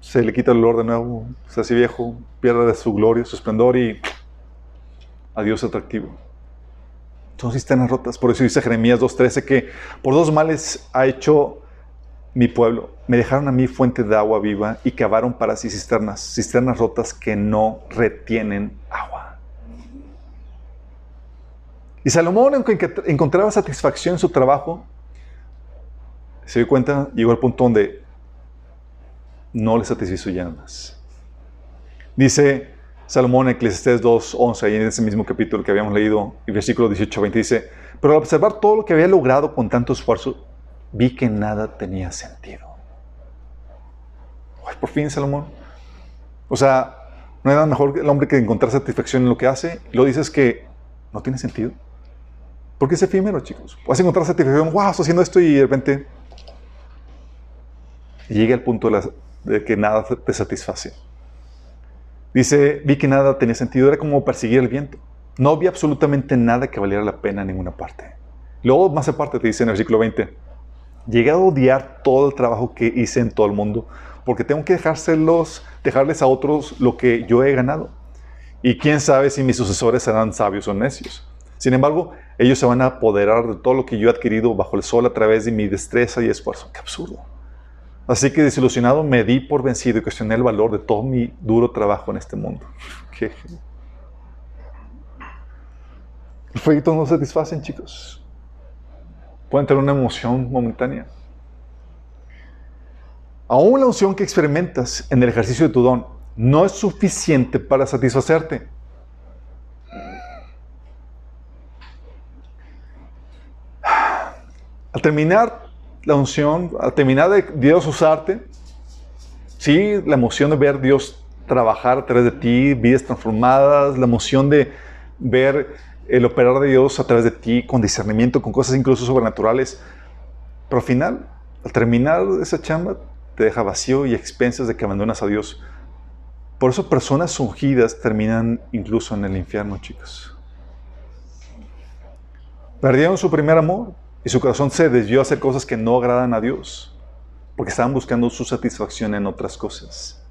[SPEAKER 1] se le quita el olor de nuevo, se hace viejo, pierde de su gloria, su esplendor y adiós atractivo. Son cisternas rotas. Por eso dice Jeremías 2.13 que por dos males ha hecho mi pueblo. Me dejaron a mí fuente de agua viva y cavaron para sí cisternas, cisternas rotas que no retienen agua. Y Salomón, aunque encontraba satisfacción en su trabajo, se dio cuenta, llegó al punto donde no le satisfizo ya más. Dice Salomón en Eclesiastés 2.11, ahí en ese mismo capítulo que habíamos leído, versículo 18-20, dice, pero al observar todo lo que había logrado con tanto esfuerzo, vi que nada tenía sentido. Ay, por fin, Salomón. O sea, no era mejor el hombre que encontrar satisfacción en lo que hace. Lo dices que no tiene sentido. Porque es efímero, chicos. Puedes encontrar satisfacción, wow, estoy haciendo esto y de repente llega el punto de, que nada te satisface. Dice, vi que nada tenía sentido, era como perseguir el viento. No vi absolutamente nada que valiera la pena en ninguna parte. Luego, más aparte, te dice en el versículo 20, llegué a odiar todo el trabajo que hice en todo el mundo, porque tengo que dejárselos, dejarles a otros lo que yo he ganado. Y quién sabe si mis sucesores serán sabios o necios. Sin embargo, ellos se van a apoderar de todo lo que yo he adquirido bajo el sol a través de mi destreza y esfuerzo. ¡Qué absurdo! Así que desilusionado me di por vencido y cuestioné el valor de todo mi duro trabajo en este mundo. ¿Qué? Los proyectos no satisfacen, chicos. Pueden tener una emoción momentánea. Aún la emoción que experimentas en el ejercicio de tu don no es suficiente para satisfacerte. Al terminar la unción, al terminar de Dios usarte, sí, la emoción de ver Dios trabajar a través de ti, vidas transformadas, la emoción de ver el operar de Dios a través de ti con discernimiento, con cosas incluso sobrenaturales. Pero al final, al terminar esa chamba, te deja vacío y expensas de que abandonas a Dios. Por eso personas ungidas terminan incluso en el infierno, chicos. Perdieron su primer amor, y su corazón se desvió a hacer cosas que no agradan a Dios, porque estaban buscando su satisfacción en otras cosas.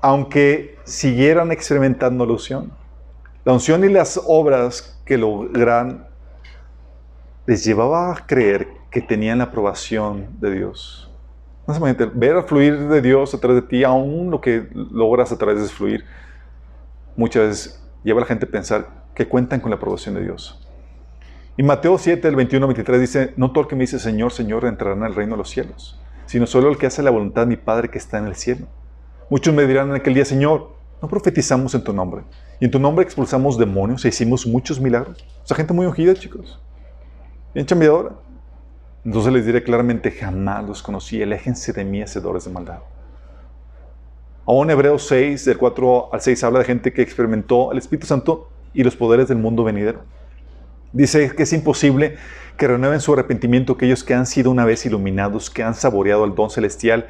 [SPEAKER 1] Aunque siguieran experimentando la unción, la unción y las obras que logran les llevaba a creer que tenían la aprobación de Dios. Ver a fluir de Dios a través de ti, aún lo que logras a través de fluir, muchas veces lleva a la gente a pensar que cuentan con la aprobación de Dios. Y Mateo 7, el 21-23 dice, no todo el que me dice Señor, Señor entrará en el reino de los cielos, sino solo el que hace la voluntad de mi Padre que está en el cielo. Muchos me dirán en aquel día, Señor, no profetizamos en tu nombre. Y en tu nombre expulsamos demonios e hicimos muchos milagros. O gente muy ungida, chicos. Bien chambeadora. Entonces les diré claramente, jamás los conocí. Eléjense de mí, hacedores de maldad. Aún Hebreos 6, del 4 al 6, habla de gente que experimentó el Espíritu Santo y los poderes del mundo venidero. Dice que es imposible que renueven su arrepentimiento aquellos que han sido una vez iluminados, que han saboreado el don celestial,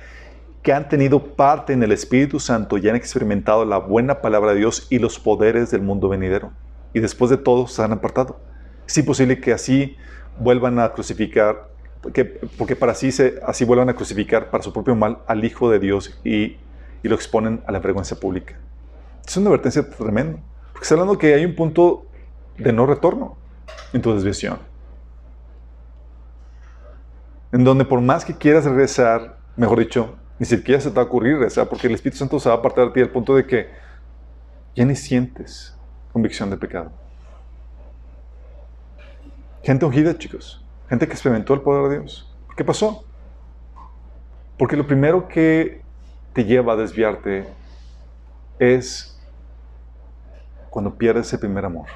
[SPEAKER 1] que han tenido parte en el Espíritu Santo y han experimentado la buena palabra de Dios y los poderes del mundo venidero. Y después de todo se han apartado. Es imposible que así vuelvan a crucificar, porque, porque para así, se, así vuelvan a crucificar para su propio mal al Hijo de Dios y, y lo exponen a la vergüenza pública. Es una advertencia tremenda. Porque está hablando que hay un punto de no retorno en tu desviación. en donde por más que quieras regresar, mejor dicho, ni siquiera se te va a ocurrir porque el Espíritu Santo se va a apartar de ti al punto de que ya ni sientes convicción de pecado. Gente ungida, chicos. Gente que experimentó el poder de Dios. ¿Qué pasó? Porque lo primero que te lleva a desviarte es cuando pierdes ese primer amor.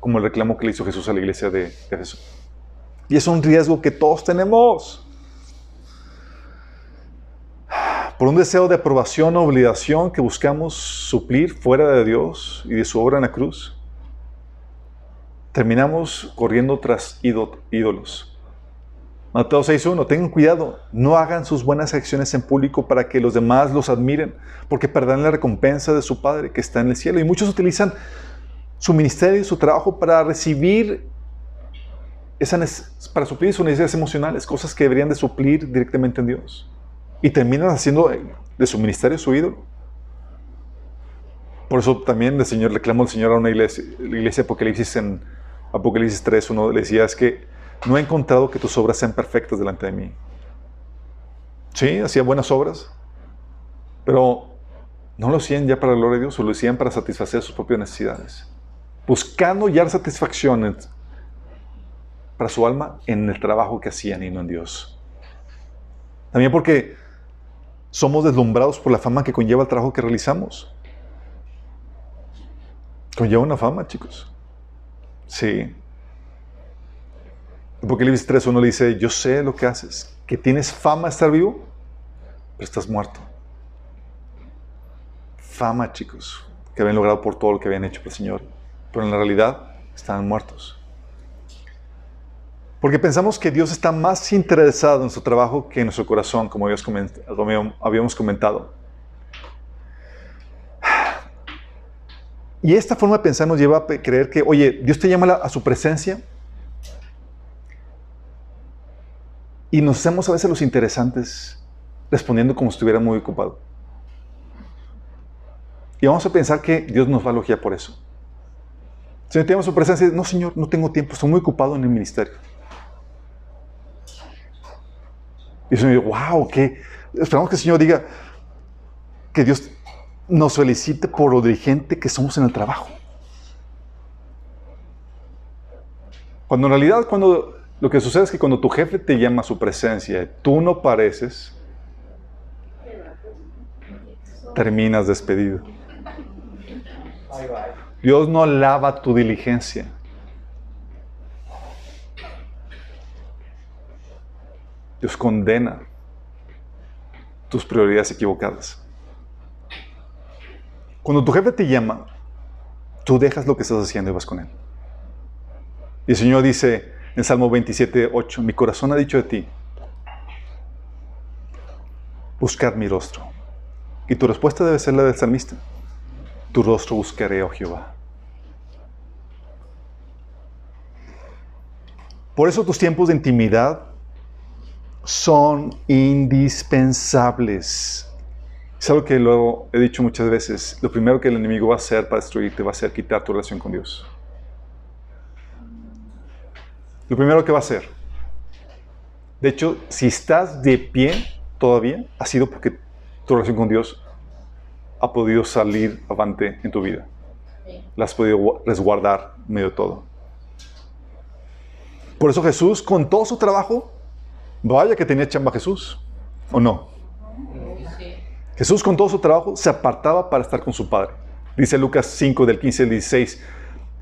[SPEAKER 1] Como el reclamo que le hizo Jesús a la iglesia de Jesús. Y es un riesgo que todos tenemos. Por un deseo de aprobación o obligación que buscamos suplir fuera de Dios y de su obra en la cruz, terminamos corriendo tras ídolos. Mateo 6.1, tengan cuidado, no hagan sus buenas acciones en público para que los demás los admiren, porque perderán la recompensa de su Padre que está en el cielo. Y muchos utilizan su ministerio y su trabajo para recibir, esa, para suplir sus necesidades emocionales, cosas que deberían de suplir directamente en Dios. Y terminan haciendo de su ministerio su ídolo. Por eso también el Señor reclamó al Señor a una iglesia, la iglesia Apocalipsis en Apocalipsis 3, uno le decía, es que no he encontrado que tus obras sean perfectas delante de mí. Sí, hacía buenas obras, pero no lo hacían ya para la gloria de Dios, lo hacían para satisfacer sus propias necesidades. Buscando ya satisfacción para su alma en el trabajo que hacían y no en Dios. También porque somos deslumbrados por la fama que conlleva el trabajo que realizamos. Conlleva una fama, chicos. Sí. Apocalipsis 3, uno le dice, yo sé lo que haces, que tienes fama de estar vivo, pero estás muerto. Fama, chicos, que habían logrado por todo lo que habían hecho por el Señor, pero en la realidad estaban muertos. Porque pensamos que Dios está más interesado en su trabajo que en nuestro corazón, como habíamos comentado. Y esta forma de pensar nos lleva a creer que, oye, Dios te llama a su presencia, Y nos hacemos a veces los interesantes respondiendo como si estuviera muy ocupado. Y vamos a pensar que Dios nos va a elogiar por eso. Si tenemos su presencia, no Señor, no tengo tiempo, estoy muy ocupado en el ministerio. Y Señor, wow, que esperamos que el Señor diga que Dios nos felicite por lo diligente que somos en el trabajo. Cuando en realidad, cuando lo que sucede es que cuando tu jefe te llama a su presencia y tú no pareces, terminas despedido. Dios no alaba tu diligencia. Dios condena tus prioridades equivocadas. Cuando tu jefe te llama, tú dejas lo que estás haciendo y vas con él. Y el Señor dice, en Salmo 27, 8, mi corazón ha dicho de ti, buscar mi rostro. Y tu respuesta debe ser la del salmista, tu rostro buscaré, oh Jehová. Por eso tus tiempos de intimidad son indispensables. Es algo que luego he dicho muchas veces. Lo primero que el enemigo va a hacer para destruirte va a ser quitar tu relación con Dios. Lo primero que va a hacer. De hecho, si estás de pie todavía, ha sido porque tu relación con Dios ha podido salir avante en tu vida. La has podido resguardar medio todo. Por eso Jesús, con todo su trabajo, vaya que tenía chamba Jesús, ¿o no? Jesús con todo su trabajo se apartaba para estar con su Padre. Dice Lucas 5 del 15 al 16,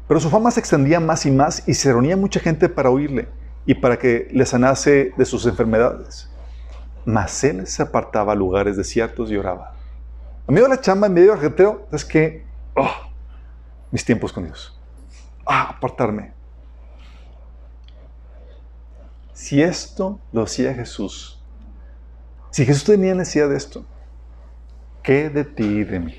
[SPEAKER 1] pero su fama se extendía más y más y se reunía mucha gente para oírle y para que le sanase de sus enfermedades. Mas él se apartaba a lugares desiertos y oraba. A medio de la chamba, en medio del es que, oh, mis tiempos con Dios. Ah, apartarme. Si esto lo hacía Jesús, si Jesús tenía necesidad de esto, ¿qué de ti y de mí?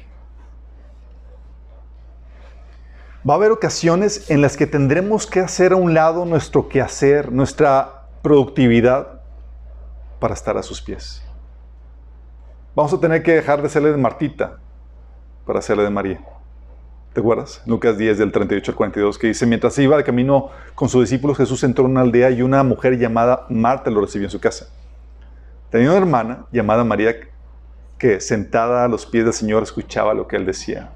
[SPEAKER 1] Va a haber ocasiones en las que tendremos que hacer a un lado nuestro quehacer, nuestra productividad, para estar a sus pies. Vamos a tener que dejar de serle de Martita para hacerle de María. ¿Te acuerdas? Lucas 10 del 38 al 42 que dice, mientras iba de camino con sus discípulos, Jesús entró en una aldea y una mujer llamada Marta lo recibió en su casa. Tenía una hermana llamada María que sentada a los pies del Señor escuchaba lo que él decía.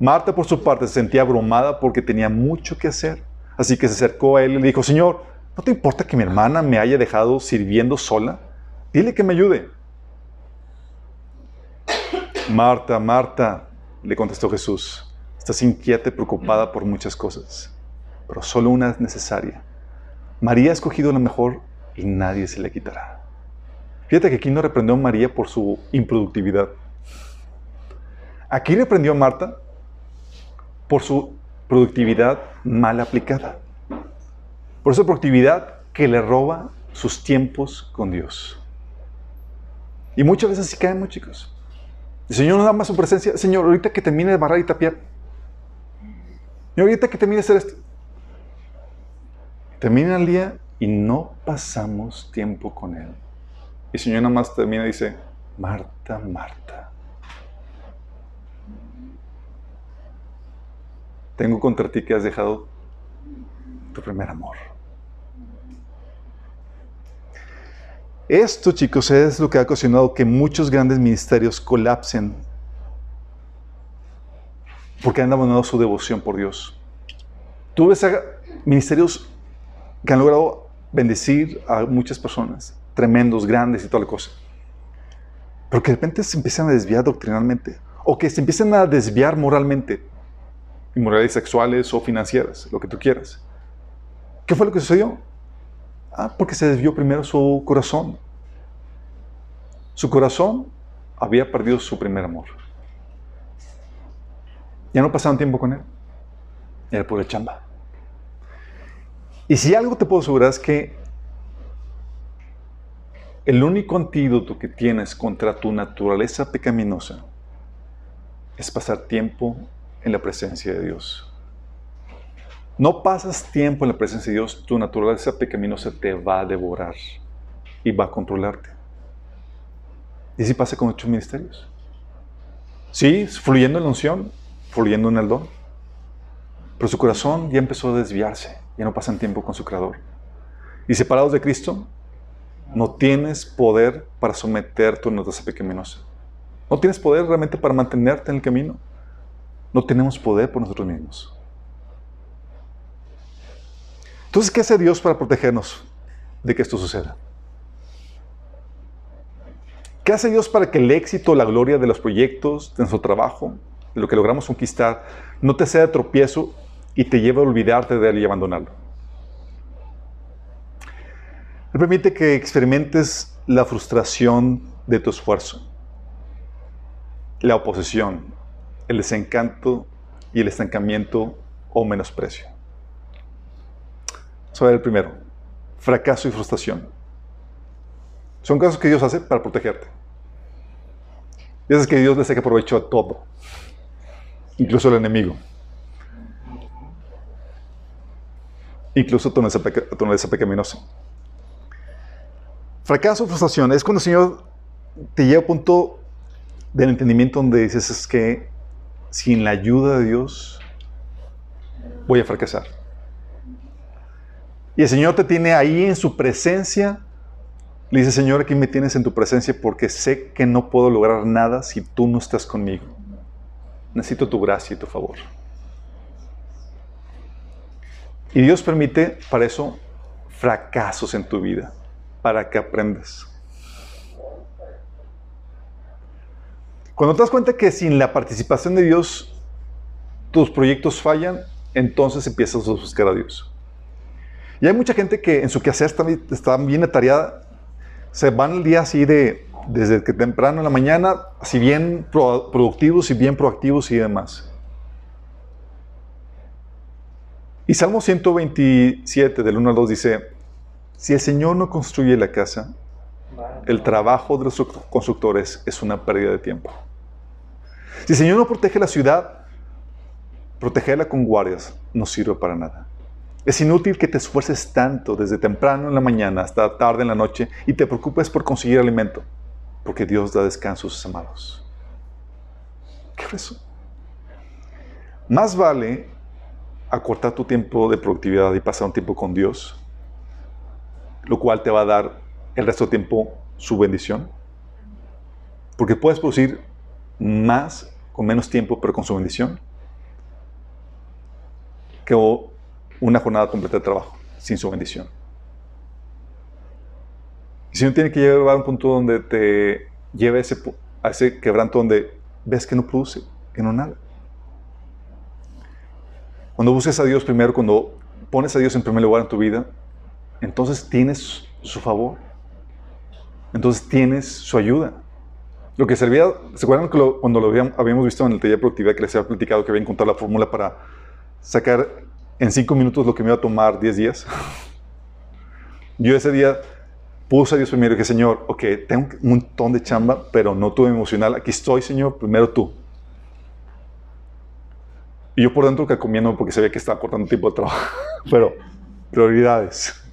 [SPEAKER 1] Marta por su parte se sentía abrumada porque tenía mucho que hacer. Así que se acercó a él y le dijo, Señor, ¿no te importa que mi hermana me haya dejado sirviendo sola? Dile que me ayude. Marta, Marta, le contestó Jesús, estás inquieta y preocupada por muchas cosas, pero solo una es necesaria. María ha escogido la mejor y nadie se le quitará. Fíjate que aquí no reprendió a María por su improductividad. Aquí reprendió a Marta por su productividad mal aplicada. Por esa productividad que le roba sus tiempos con Dios. Y muchas veces así caemos, chicos. El Señor nos da más su presencia. Señor, ahorita que termine de barrar y tapiar. Y ahorita que termine de hacer esto. Termina el día y no pasamos tiempo con Él. Y el Señor nada más termina y dice, Marta, Marta. Tengo contra ti que has dejado tu primer amor. Esto, chicos, es lo que ha ocasionado que muchos grandes ministerios colapsen porque han abandonado su devoción por Dios. Tú ves a ministerios que han logrado bendecir a muchas personas, tremendos, grandes y toda la cosa, pero que de repente se empiezan a desviar doctrinalmente o que se empiezan a desviar moralmente, inmoralidades sexuales o financieras, lo que tú quieras. ¿Qué fue lo que sucedió? Ah, porque se desvió primero su corazón. Su corazón había perdido su primer amor. Ya no pasaban tiempo con él. Era el chamba. Y si algo te puedo asegurar es que el único antídoto que tienes contra tu naturaleza pecaminosa es pasar tiempo en la presencia de Dios no pasas tiempo en la presencia de Dios, tu naturaleza pecaminosa te va a devorar y va a controlarte. Y así pasa con muchos ministerios. Sí, fluyendo en la unción, fluyendo en el don. Pero su corazón ya empezó a desviarse, ya no pasan tiempo con su Creador. Y separados de Cristo, no tienes poder para someter tu naturaleza pecaminosa. No tienes poder realmente para mantenerte en el camino. No tenemos poder por nosotros mismos. Entonces, ¿qué hace Dios para protegernos de que esto suceda? ¿Qué hace Dios para que el éxito, la gloria de los proyectos, de nuestro trabajo, de lo que logramos conquistar, no te sea de tropiezo y te lleve a olvidarte de él y abandonarlo? Él permite que experimentes la frustración de tu esfuerzo, la oposición, el desencanto y el estancamiento o menosprecio. Ver el primero. Fracaso y frustración. Son casos que Dios hace para protegerte. Y es que Dios le saca provecho a todo, incluso al enemigo. Incluso a tu naturaleza pecaminosa. Fracaso o frustración es cuando el Señor te lleva a punto del entendimiento donde dices es que sin la ayuda de Dios voy a fracasar. Y el Señor te tiene ahí en su presencia. Le dice, Señor, aquí me tienes en tu presencia porque sé que no puedo lograr nada si tú no estás conmigo. Necesito tu gracia y tu favor. Y Dios permite para eso fracasos en tu vida, para que aprendas. Cuando te das cuenta que sin la participación de Dios tus proyectos fallan, entonces empiezas a buscar a Dios. Y hay mucha gente que en su quehacer está, bien atareada. Se van el día así de, desde que temprano en la mañana, así bien productivos y bien proactivos y demás. Y Salmo 127, del 1 al 2 dice, si el Señor no construye la casa, el trabajo de los constructores es una pérdida de tiempo. Si el Señor no protege la ciudad, protegerla con guardias no sirve para nada. Es inútil que te esfuerces tanto desde temprano en la mañana hasta tarde en la noche y te preocupes por conseguir alimento, porque Dios da descanso a sus amados. ¿Qué es eso? más vale acortar tu tiempo de productividad y pasar un tiempo con Dios, lo cual te va a dar el resto del tiempo su bendición. Porque puedes producir más con menos tiempo, pero con su bendición, que una jornada completa de trabajo sin su bendición. Si no tiene que llevar a un punto donde te lleve a ese quebranto donde ves que no produce, que no nada. Cuando busques a Dios primero, cuando pones a Dios en primer lugar en tu vida, entonces tienes su favor. Entonces tienes su ayuda. Lo que servía, ¿se acuerdan que cuando lo habíamos, visto en el taller de que les había platicado que había encontrado la fórmula para sacar en cinco minutos lo que me iba a tomar 10 días? Yo ese día puse a Dios primero y dije, Señor, ok, tengo un montón de chamba, pero no tuve emocional. Aquí estoy, Señor, primero tú. Y yo por dentro que comiendo porque sabía que estaba cortando tiempo de trabajo. pero prioridades.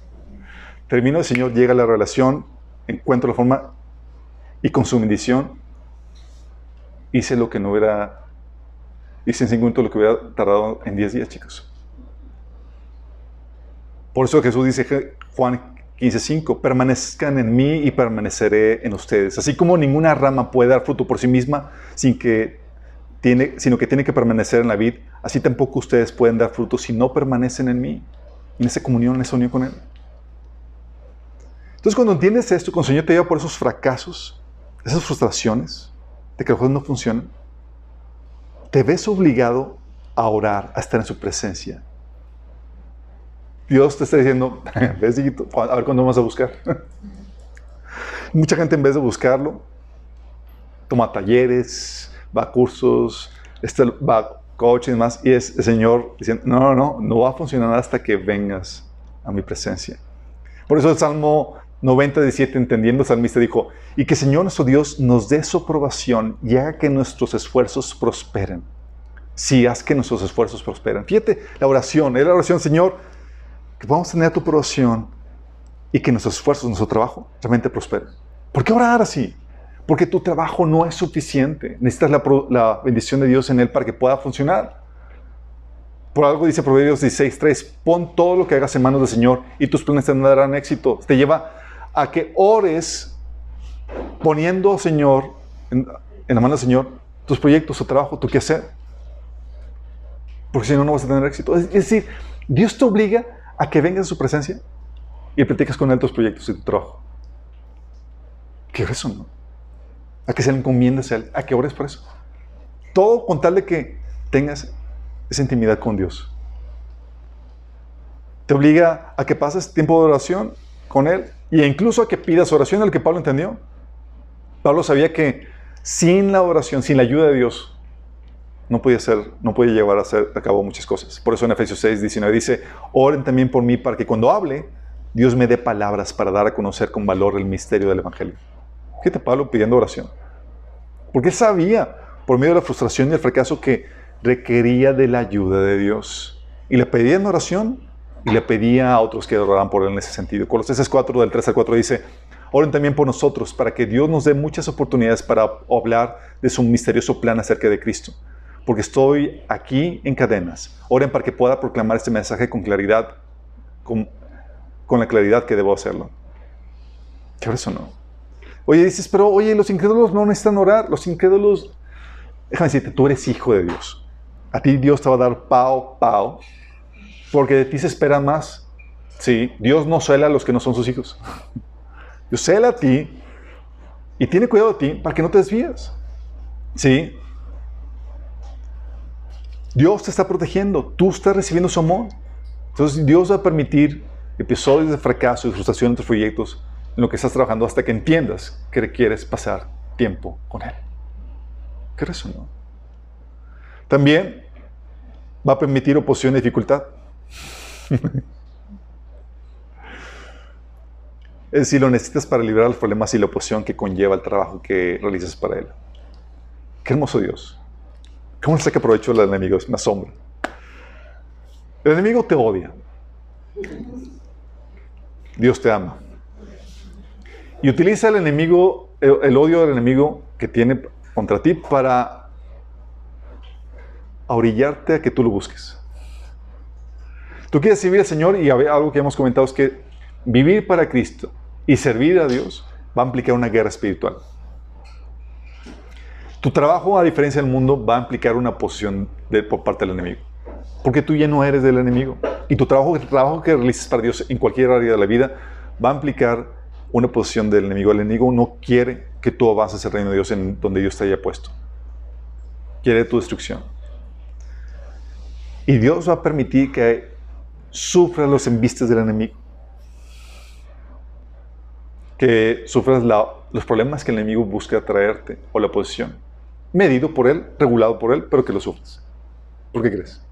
[SPEAKER 1] Termino el Señor, llega la relación, encuentro la forma y con su bendición hice lo que no hubiera, hice en cinco minutos lo que hubiera tardado en 10 días, chicos. Por eso Jesús dice, Juan 15.5, permanezcan en mí y permaneceré en ustedes. Así como ninguna rama puede dar fruto por sí misma sin que tiene, sino que tiene que permanecer en la vid, así tampoco ustedes pueden dar fruto si no permanecen en mí, en esa comunión, en esa unión con Él. Entonces cuando entiendes esto, cuando el Señor te lleva por esos fracasos, esas frustraciones de que las cosas no funcionan, te ves obligado a orar, a estar en su presencia, Dios te está diciendo, ves, a ver cuándo vamos a buscar. Mucha gente en vez de buscarlo, toma talleres, va a cursos, este, va a coaching y demás, y es el Señor diciendo, no, no, no, no va a funcionar hasta que vengas a mi presencia. Por eso el Salmo 90, 17, entendiendo, el salmista dijo, y que Señor nuestro Dios nos dé su aprobación y haga que nuestros esfuerzos prosperen. Sí, haz que nuestros esfuerzos prosperen. Fíjate, la oración, es la oración, Señor, que podamos tener tu aprobación y que nuestros esfuerzos, nuestro trabajo realmente prosperen. ¿Por qué orar así? Porque tu trabajo no es suficiente. Necesitas la, bendición de Dios en él para que pueda funcionar. Por algo dice Proverbios 16.3, pon todo lo que hagas en manos del Señor y tus planes tendrán éxito. Te lleva a que ores poniendo, Señor, en, en la mano del Señor, tus proyectos, tu trabajo, tu quehacer. Porque si no, no vas a tener éxito. Es decir, Dios te obliga a que vengas a su presencia y platicas con él tus proyectos y tu trabajo. ¿Qué es eso, no? A que se le encomiendas a él, a que ores por eso. Todo con tal de que tengas esa intimidad con Dios. Te obliga a que pases tiempo de oración con Él e incluso a que pidas oración, al que Pablo entendió. Pablo sabía que sin la oración, sin la ayuda de Dios, no podía, ser, no podía llevar a, hacer, a cabo muchas cosas. Por eso en Efesios 6, 19 dice, oren también por mí para que cuando hable, Dios me dé palabras para dar a conocer con valor el misterio del Evangelio. Fíjate Pablo pidiendo oración. Porque él sabía, por medio de la frustración y el fracaso, que requería de la ayuda de Dios. Y le pedía en oración y le pedía a otros que oraran por él en ese sentido. Colosenses 4, del 3 al 4 dice, oren también por nosotros para que Dios nos dé muchas oportunidades para hablar de su misterioso plan acerca de Cristo porque estoy aquí en cadenas. Oren para que pueda proclamar este mensaje con claridad, con, la claridad que debo hacerlo. ¿Qué eso no? Oye, dices, pero oye, los incrédulos no necesitan orar. Los incrédulos, déjame decirte, tú eres hijo de Dios. A ti Dios te va a dar pao, pao, porque de ti se espera más. Sí, Dios no cela a los que no son sus hijos. Dios cela a ti y tiene cuidado de ti para que no te desvíes. Sí, Dios te está protegiendo, tú estás recibiendo su amor. Entonces Dios va a permitir episodios de fracaso y frustración en tus proyectos en lo que estás trabajando hasta que entiendas que requieres pasar tiempo con Él. ¿Qué no? También va a permitir oposición y dificultad. es decir, lo necesitas para liberar los problemas y la oposición que conlleva el trabajo que realizas para Él. Qué hermoso Dios. ¿Cómo le saca provecho al enemigo? Es una sombra. El enemigo te odia. Dios te ama. Y utiliza el enemigo, el, odio del enemigo que tiene contra ti para orillarte a que tú lo busques. Tú quieres servir al Señor y algo que hemos comentado es que vivir para Cristo y servir a Dios va a implicar una guerra espiritual. Tu trabajo, a diferencia del mundo, va a implicar una posición por parte del enemigo. Porque tú ya no eres del enemigo. Y tu trabajo, el trabajo que realices para Dios en cualquier área de la vida va a implicar una posición del enemigo. El enemigo no quiere que tú avances el reino de Dios en donde Dios te haya puesto. Quiere tu destrucción. Y Dios va a permitir que sufras los embistes del enemigo. Que sufras los problemas que el enemigo busca traerte o la posición medido por Él, regulado por Él, pero que lo sufres. ¿Por qué crees?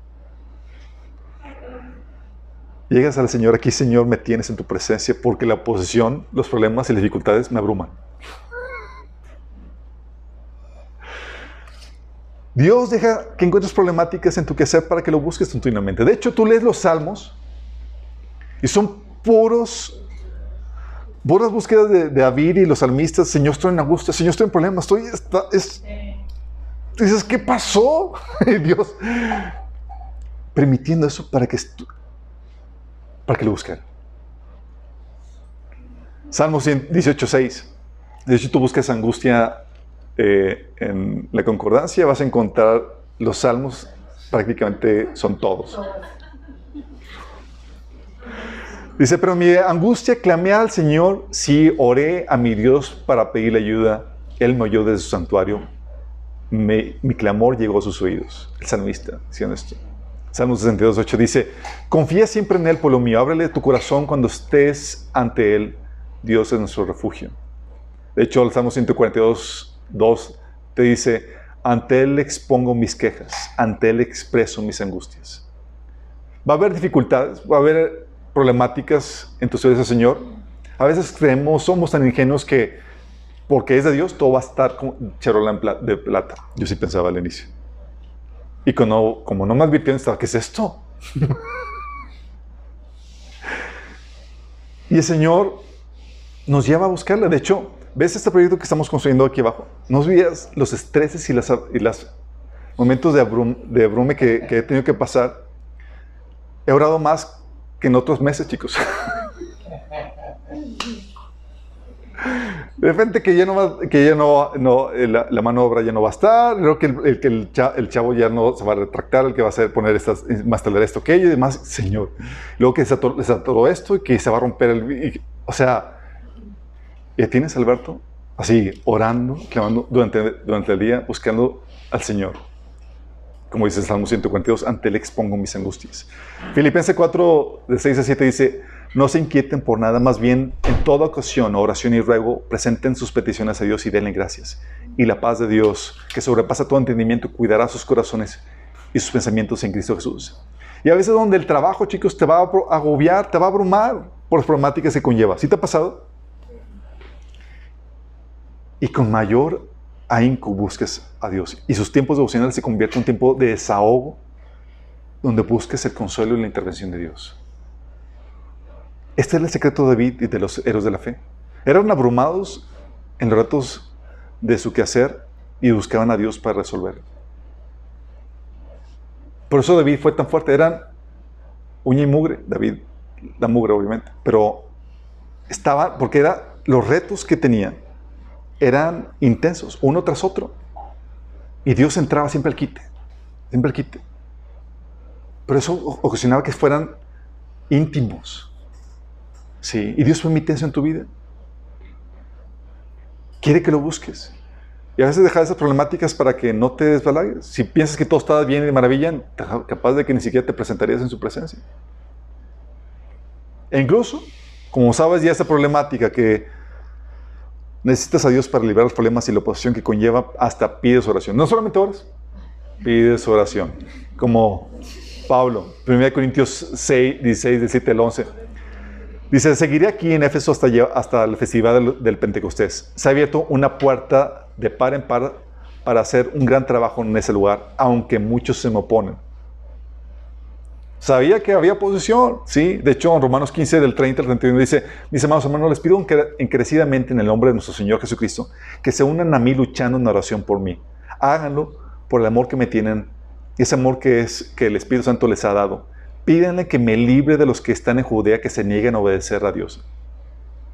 [SPEAKER 1] Llegas al Señor, aquí Señor me tienes en tu presencia porque la oposición, los problemas y las dificultades me abruman. Dios deja que encuentres problemáticas en tu quehacer para que lo busques continuamente. De hecho, tú lees los salmos y son puros, puras búsquedas de, David y los salmistas. Señor, estoy en angustia, Señor, estoy en problemas, estoy, es, dices, ¿qué pasó? Y Dios permitiendo eso para que, para que lo busquen. Salmo 18.6. De hecho, tú buscas angustia eh, en la concordancia, vas a encontrar los salmos, prácticamente son todos. Dice, pero mi angustia clamé al Señor, sí oré a mi Dios para pedirle ayuda. Él me oyó desde su santuario mi clamor llegó a sus oídos. El salmista diciendo esto. Salmo 62, 8 dice, confía siempre en Él, pueblo mío, ábrele tu corazón cuando estés ante Él, Dios es nuestro refugio. De hecho, el Salmo 142, 2 te dice, ante Él expongo mis quejas, ante Él expreso mis angustias. Va a haber dificultades, va a haber problemáticas en tu servicio, Señor. A veces creemos, somos tan ingenuos que porque es de Dios, todo va a estar como charola de plata. Yo sí pensaba al inicio. Y como, como no me advirtieron, estaba, ¿qué es esto? y el Señor nos lleva a buscarla. De hecho, ¿ves este proyecto que estamos construyendo aquí abajo? ¿No veías los estreses y los y las momentos de, de abrume que, que he tenido que pasar? He orado más que en otros meses, chicos. De repente que ya no, que ya no, no eh, la, la, mano obra ya no va a estar, creo que el, el, el, chavo ya no se va a retractar, el que va a hacer poner estas, más talar esto que ello y demás, señor. Luego que se todo esto y que se va a romper el... o sea, ¿ya tienes Alberto? Así, orando, clamando durante, durante el día, buscando al Señor. Como dice el Salmo 142, ante Él expongo mis angustias. Filipenses 4, de 6 a 7 dice, no se inquieten por nada, más bien en toda ocasión, oración y ruego, presenten sus peticiones a Dios y denle gracias. Y la paz de Dios, que sobrepasa todo entendimiento, cuidará sus corazones y sus pensamientos en Cristo Jesús. Y a veces donde el trabajo, chicos, te va a agobiar, te va a abrumar por las problemáticas que conlleva. ¿Sí te ha pasado? Y con mayor ahínco busques a Dios. Y sus tiempos devocionales se convierten en un tiempo de desahogo, donde busques el consuelo y la intervención de Dios. Este era el secreto de David y de los héroes de la fe. Eran abrumados en los retos de su quehacer y buscaban a Dios para resolver. Por eso David fue tan fuerte. Eran uña y mugre, David, la mugre obviamente, pero estaba, porque era, los retos que tenían eran intensos, uno tras otro. Y Dios entraba siempre al quite, siempre al quite. Pero eso ocasionaba que fueran íntimos. Sí, y Dios permite eso en tu vida. Quiere que lo busques. Y a veces dejar esas problemáticas para que no te desbalagues. Si piensas que todo está bien y de maravilla, capaz de que ni siquiera te presentarías en su presencia. E incluso, como sabes ya esa problemática que necesitas a Dios para liberar los problemas y la oposición que conlleva, hasta pides oración. No solamente oras, pides oración. Como Pablo, 1 Corintios 6, 16, 17 al 11. Dice, seguiré aquí en Éfeso hasta, hasta el festival del, Pentecostés. Se ha abierto una puerta de par en par para hacer un gran trabajo en ese lugar, aunque muchos se me oponen. Sabía que había oposición, ¿sí? De hecho, en Romanos 15, del 30 al 31 dice, mis hermanos hermanos, les pido encarecidamente en el nombre de nuestro Señor Jesucristo, que se unan a mí luchando en oración por mí. Háganlo por el amor que me tienen y ese amor que, es, que el Espíritu Santo les ha dado, pídanle que me libre de los que están en Judea que se nieguen a obedecer a Dios.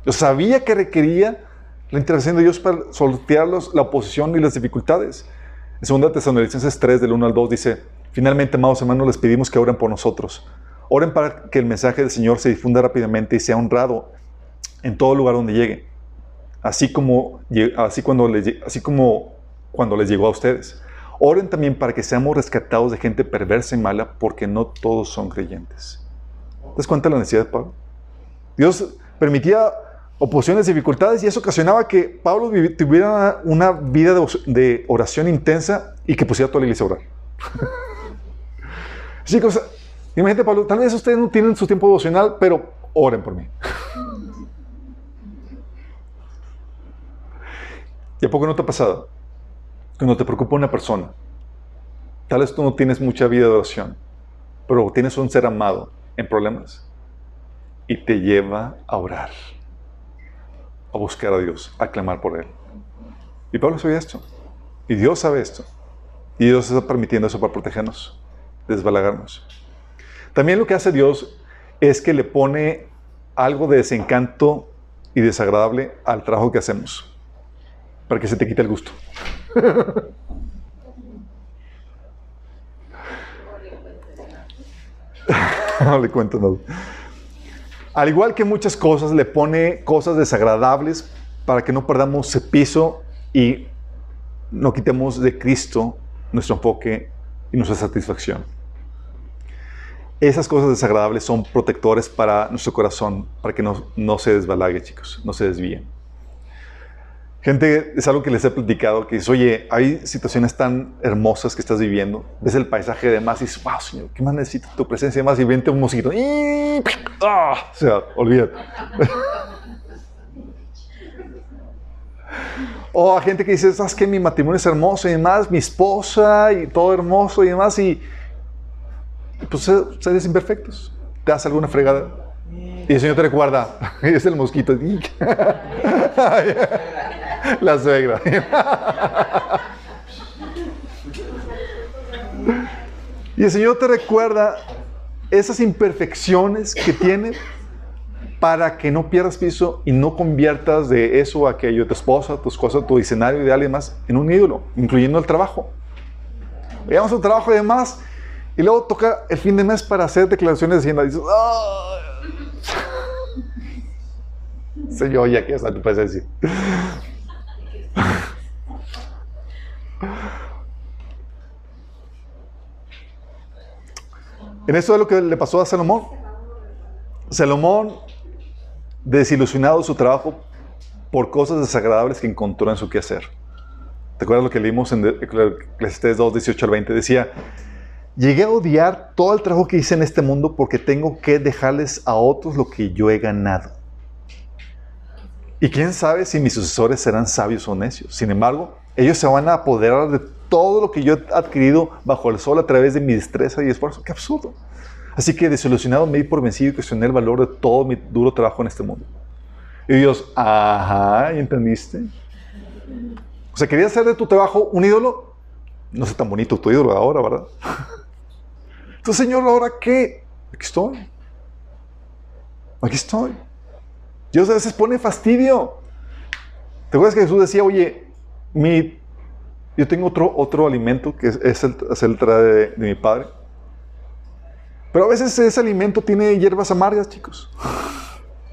[SPEAKER 1] Yo sabía que requería la intervención de Dios para sortear la oposición y las dificultades. En 2 Tesalonicenses 3, del 1 al 2, dice, finalmente, amados hermanos, les pedimos que oren por nosotros. Oren para que el mensaje del Señor se difunda rápidamente y sea honrado en todo lugar donde llegue, así como, así cuando les, así como cuando les llegó a ustedes. Oren también para que seamos rescatados de gente perversa y mala, porque no todos son creyentes. ¿Te das cuenta de la necesidad de Pablo? Dios permitía oposiciones, dificultades, y eso ocasionaba que Pablo tuviera una vida de, oración intensa y que pusiera toda la iglesia a orar. Chicos, imagínate, Pablo, tal vez ustedes no tienen su tiempo devocional, pero oren por mí. ¿Y a poco no te ha pasado? Cuando te preocupa una persona, tal vez tú no tienes mucha vida de oración, pero tienes un ser amado en problemas y te lleva a orar, a buscar a Dios, a clamar por Él. Y Pablo sabía esto. Y Dios sabe esto. Y Dios está permitiendo eso para protegernos, desbalagarnos. También lo que hace Dios es que le pone algo de desencanto y desagradable al trabajo que hacemos, para que se te quite el gusto. no le cuento nada. Al igual que muchas cosas, le pone cosas desagradables para que no perdamos ese piso y no quitemos de Cristo nuestro enfoque y nuestra satisfacción. Esas cosas desagradables son protectores para nuestro corazón, para que no, no se desbalague, chicos, no se desvíen. Gente, es algo que les he platicado, que dice, oye, hay situaciones tan hermosas que estás viviendo, ves el paisaje de más y dices, wow, Señor, ¿qué más necesito tu presencia más? Y vente un mosquito. Y, ¡ah! O sea, olvídate. o a gente que dice, sabes que mi matrimonio es hermoso y demás, mi esposa y todo hermoso y demás, y, pues seres imperfectos. Te das alguna fregada. Y el Señor te recuerda, es el mosquito. La suegra. Y el Señor te recuerda esas imperfecciones que tienes para que no pierdas piso y no conviertas de eso, aquello, tu esposa, tus cosas, tu escenario ideal y demás, en un ídolo, incluyendo el trabajo. Veamos el trabajo y demás, y luego toca el fin de mes para hacer declaraciones de dices, Señor, ya que está tu presencia. En eso es lo que le pasó a Salomón. Salomón, desilusionado de su trabajo por cosas desagradables que encontró en su quehacer. ¿Te acuerdas lo que leímos en Eclesiastes 2, 18 al 20? Decía, llegué a odiar todo el trabajo que hice en este mundo porque tengo que dejarles a otros lo que yo he ganado. Y quién sabe si mis sucesores serán sabios o necios. Sin embargo, ellos se van a apoderar de todo lo que yo he adquirido bajo el sol a través de mi destreza y esfuerzo. ¡Qué absurdo! Así que desilusionado me di por vencido y cuestioné el valor de todo mi duro trabajo en este mundo. Y Dios, ajá, ¿entendiste? O sea, ¿querías hacer de tu trabajo un ídolo? No sé tan bonito tu ídolo ahora, ¿verdad? Entonces, Señor, ¿ahora qué? Aquí estoy. Aquí estoy. Dios a veces pone fastidio. ¿Te acuerdas que Jesús decía, oye, yo tengo otro, otro alimento que es, el, es el traje de, mi padre? Pero a veces ese alimento tiene hierbas amargas, chicos.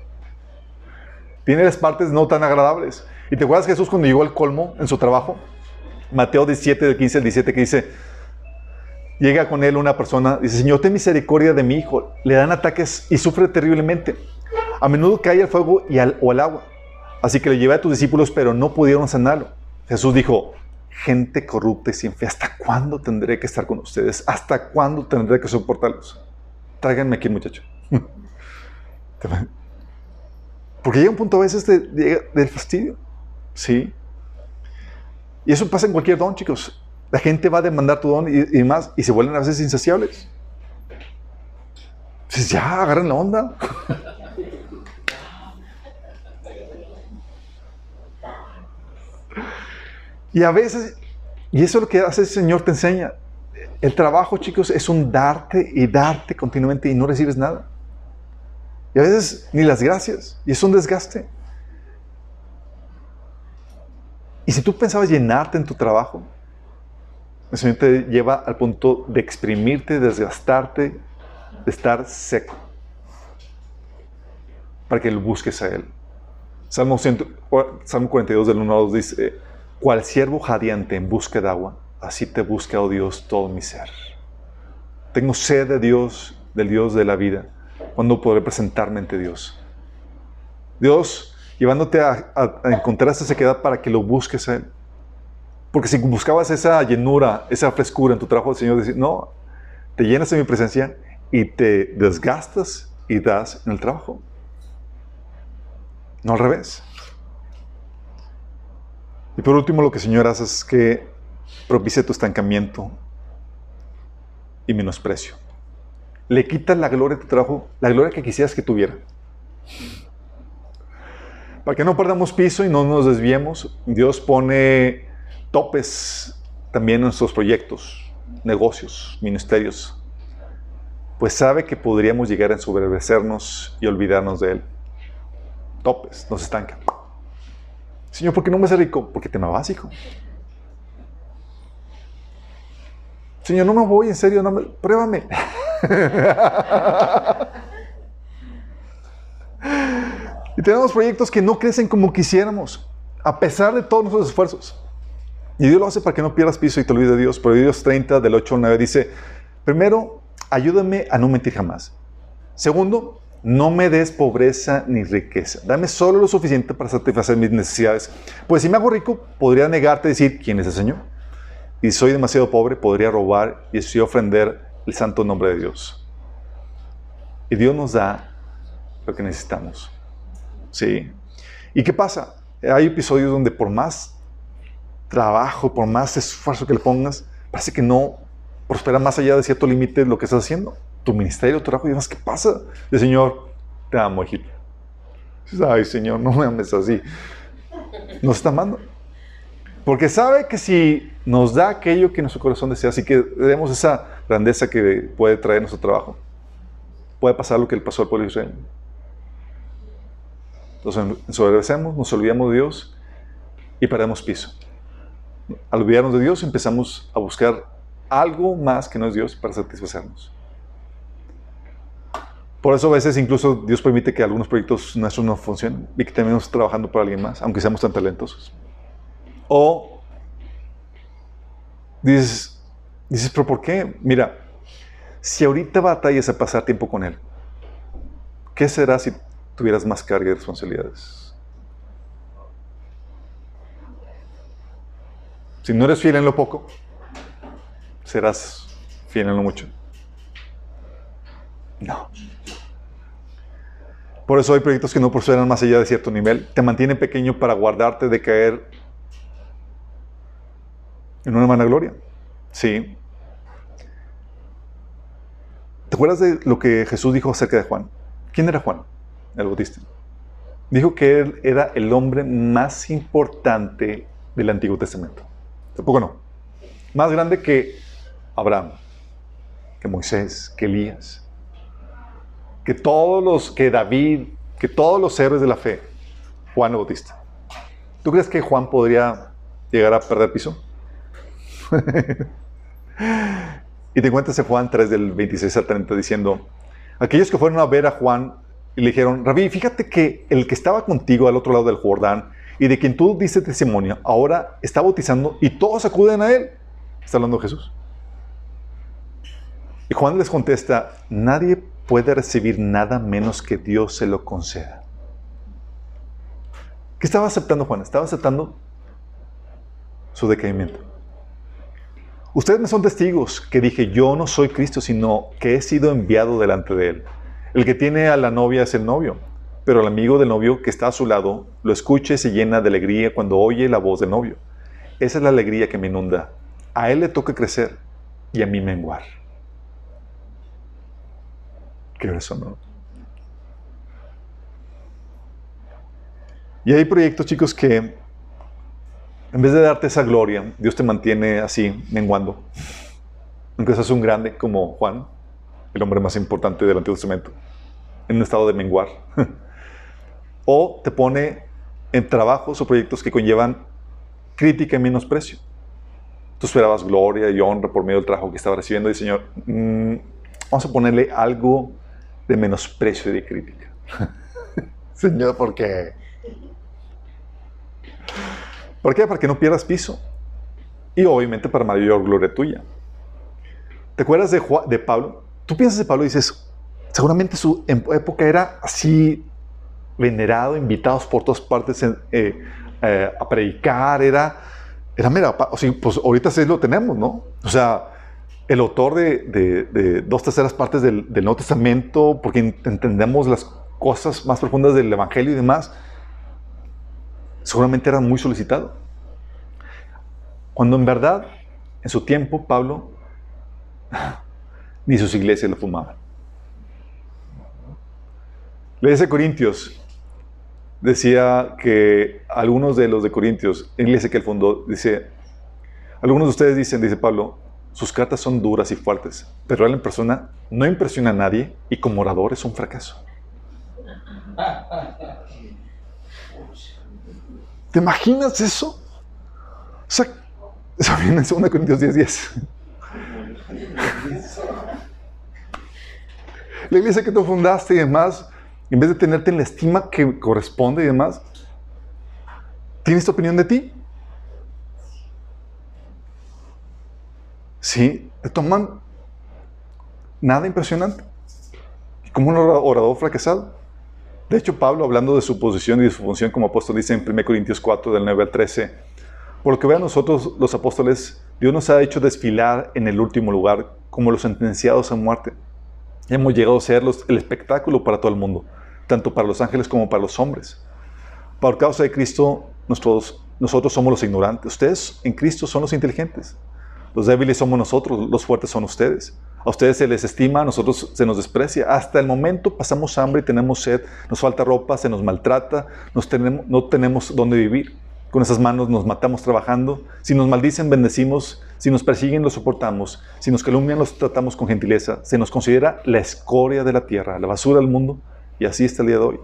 [SPEAKER 1] tiene las partes no tan agradables. ¿Y te acuerdas Jesús cuando llegó al colmo en su trabajo? Mateo 17, del 15 al 17, que dice, llega con él una persona, dice, Señor, ten misericordia de mi hijo. Le dan ataques y sufre terriblemente. A menudo cae el fuego y al, o al agua. Así que le llevé a tus discípulos, pero no pudieron sanarlo. Jesús dijo, gente corrupta y sin fe, ¿hasta cuándo tendré que estar con ustedes? ¿Hasta cuándo tendré que soportarlos? Tráiganme aquí, muchacho. Porque llega un punto a veces de, del fastidio. Sí. Y eso pasa en cualquier don, chicos. La gente va a demandar tu don y, más, y se vuelven a veces insaciables. Dices, ya, agarren la onda. Y a veces, y eso es lo que hace el Señor, te enseña. El trabajo, chicos, es un darte y darte continuamente y no recibes nada. Y a veces ni las gracias. Y es un desgaste. Y si tú pensabas llenarte en tu trabajo, el Señor te lleva al punto de exprimirte, desgastarte, de estar seco. Para que lo busques a Él. Salmo, 42 del 1 al 2 dice, cual siervo jadeante en busca de agua, así te busca, oh Dios, todo mi ser. Tengo sed de Dios, del Dios de la vida. ¿Cuándo podré presentarme ante Dios? Dios llevándote a, encontrar esa sequedad para que lo busques a Él. Porque si buscabas esa llenura, esa frescura en tu trabajo, el Señor dice, no, te llenas de mi presencia y te desgastas y das en el trabajo. No al revés. Y por último, lo que el Señor hace es que propicia tu estancamiento y menosprecio. Le quita la gloria de tu trabajo, la gloria que quisieras que tuviera. Para que no perdamos piso y no nos desviemos, Dios pone topes también en nuestros proyectos, negocios, ministerios. Pues sabe que podríamos llegar a ensoberbecernos y olvidarnos de Él. Topes, nos estancan. Señor, ¿por qué no me hace rico? Porque tema básico. Señor, no me voy, en serio, no me, pruébame. y tenemos proyectos que no crecen como quisiéramos, a pesar de todos nuestros esfuerzos. Y Dios lo hace para que no pierdas piso y te olvides de Dios. Dios 30, del 8 al 9, dice, primero, ayúdame a no mentir jamás. Segundo, no me des pobreza ni riqueza. Dame solo lo suficiente para satisfacer mis necesidades. Pues si me hago rico, podría negarte a decir quién es el Señor. Y si soy demasiado pobre, podría robar y así ofender el santo nombre de Dios. Y Dios nos da lo que necesitamos. ¿Sí? ¿Y qué pasa? Hay episodios donde por más trabajo, por más esfuerzo que le pongas, parece que no prospera más allá de cierto límite lo que estás haciendo tu ministerio, tu trabajo, y demás, ¿qué pasa? El Señor, te amo, hijito. Ay, Señor, no me ames así. Nos está amando. Porque sabe que si nos da aquello que nuestro corazón desea, así que demos esa grandeza que puede traer nuestro trabajo, puede pasar lo que le pasó al pueblo de Israel. Nos ensobrecemos, nos olvidamos de Dios y perdemos piso. Al olvidarnos de Dios empezamos a buscar algo más que no es Dios para satisfacernos. Por eso a veces incluso Dios permite que algunos proyectos nuestros no funcionen y que terminemos trabajando para alguien más, aunque seamos tan talentosos. O dices, dices, pero ¿por qué? Mira, si ahorita batallas a pasar tiempo con Él, ¿qué será si tuvieras más carga de responsabilidades? Si no eres fiel en lo poco, serás fiel en lo mucho. No. Por eso hay proyectos que no prosperan más allá de cierto nivel. Te mantienen pequeño para guardarte de caer en una mala gloria. Sí. ¿Te acuerdas de lo que Jesús dijo acerca de Juan? ¿Quién era Juan, el Bautista? Dijo que él era el hombre más importante del Antiguo Testamento. Tampoco no. Más grande que Abraham, que Moisés, que Elías que todos los, que David, que todos los héroes de la fe, Juan el Bautista. ¿Tú crees que Juan podría llegar a perder piso? y te encuentras en Juan 3 del 26 al 30 diciendo, aquellos que fueron a ver a Juan y le dijeron, Rabí, fíjate que el que estaba contigo al otro lado del Jordán y de quien tú diste testimonio, ahora está bautizando y todos acuden a él. Está hablando Jesús. Y Juan les contesta, nadie puede recibir nada menos que Dios se lo conceda. ¿Qué estaba aceptando Juan? Estaba aceptando su decaimiento. Ustedes me son testigos que dije, yo no soy Cristo, sino que he sido enviado delante de Él. El que tiene a la novia es el novio, pero el amigo del novio que está a su lado lo escucha y se llena de alegría cuando oye la voz del novio. Esa es la alegría que me inunda. A Él le toca crecer y a mí menguar eso no. Y hay proyectos, chicos, que en vez de darte esa gloria, Dios te mantiene así, menguando, aunque seas un grande como Juan, el hombre más importante del Antiguo Testamento, en un estado de menguar. o te pone en trabajos o proyectos que conllevan crítica y menosprecio. Tú esperabas gloria y honra por medio del trabajo que estaba recibiendo y Señor, mm, vamos a ponerle algo de menosprecio y de crítica. Señor, ¿por qué? ¿Por qué? Para que no pierdas piso. Y obviamente para mayor gloria tuya. ¿Te acuerdas de, de Pablo? Tú piensas de Pablo y dices, seguramente su época era así venerado, invitados por todas partes eh, eh, a predicar, era, era mira, o sea, pues ahorita sí lo tenemos, ¿no? O sea, el autor de, dos terceras partes del, del, Nuevo Testamento, porque entendemos las cosas más profundas del Evangelio y demás, seguramente era muy solicitado. Cuando en verdad, en su tiempo, Pablo ni sus iglesias lo fumaban. Le dice Corintios, decía que algunos de los de Corintios, en iglesia que él fundó, dice, algunos de ustedes dicen, dice Pablo, sus cartas son duras y fuertes, pero él en persona no impresiona a nadie y como orador es un fracaso. ¿Te imaginas eso? O sea, eso viene en 2 Corintios 10, 10. La iglesia que tú fundaste y demás, en vez de tenerte en la estima que corresponde y demás, ¿tiene esta opinión de ti? Sí, te toman nada impresionante. Como un orador fracasado. De hecho, Pablo, hablando de su posición y de su función como apóstol, dice en 1 Corintios 4, del 9 al 13, por lo que vean nosotros los apóstoles, Dios nos ha hecho desfilar en el último lugar como los sentenciados a muerte. Hemos llegado a ser el espectáculo para todo el mundo tanto para los ángeles como para los hombres. Por causa de Cristo, nosotros, nosotros somos los ignorantes. Ustedes en Cristo son los inteligentes. Los débiles somos nosotros, los fuertes son ustedes. A ustedes se les estima, a nosotros se nos desprecia. Hasta el momento pasamos hambre y tenemos sed, nos falta ropa, se nos maltrata, nos tenemos, no tenemos dónde vivir. Con esas manos nos matamos trabajando. Si nos maldicen, bendecimos. Si nos persiguen, los soportamos. Si nos calumnian, los tratamos con gentileza. Se nos considera la escoria de la tierra, la basura del mundo y así está el día de hoy.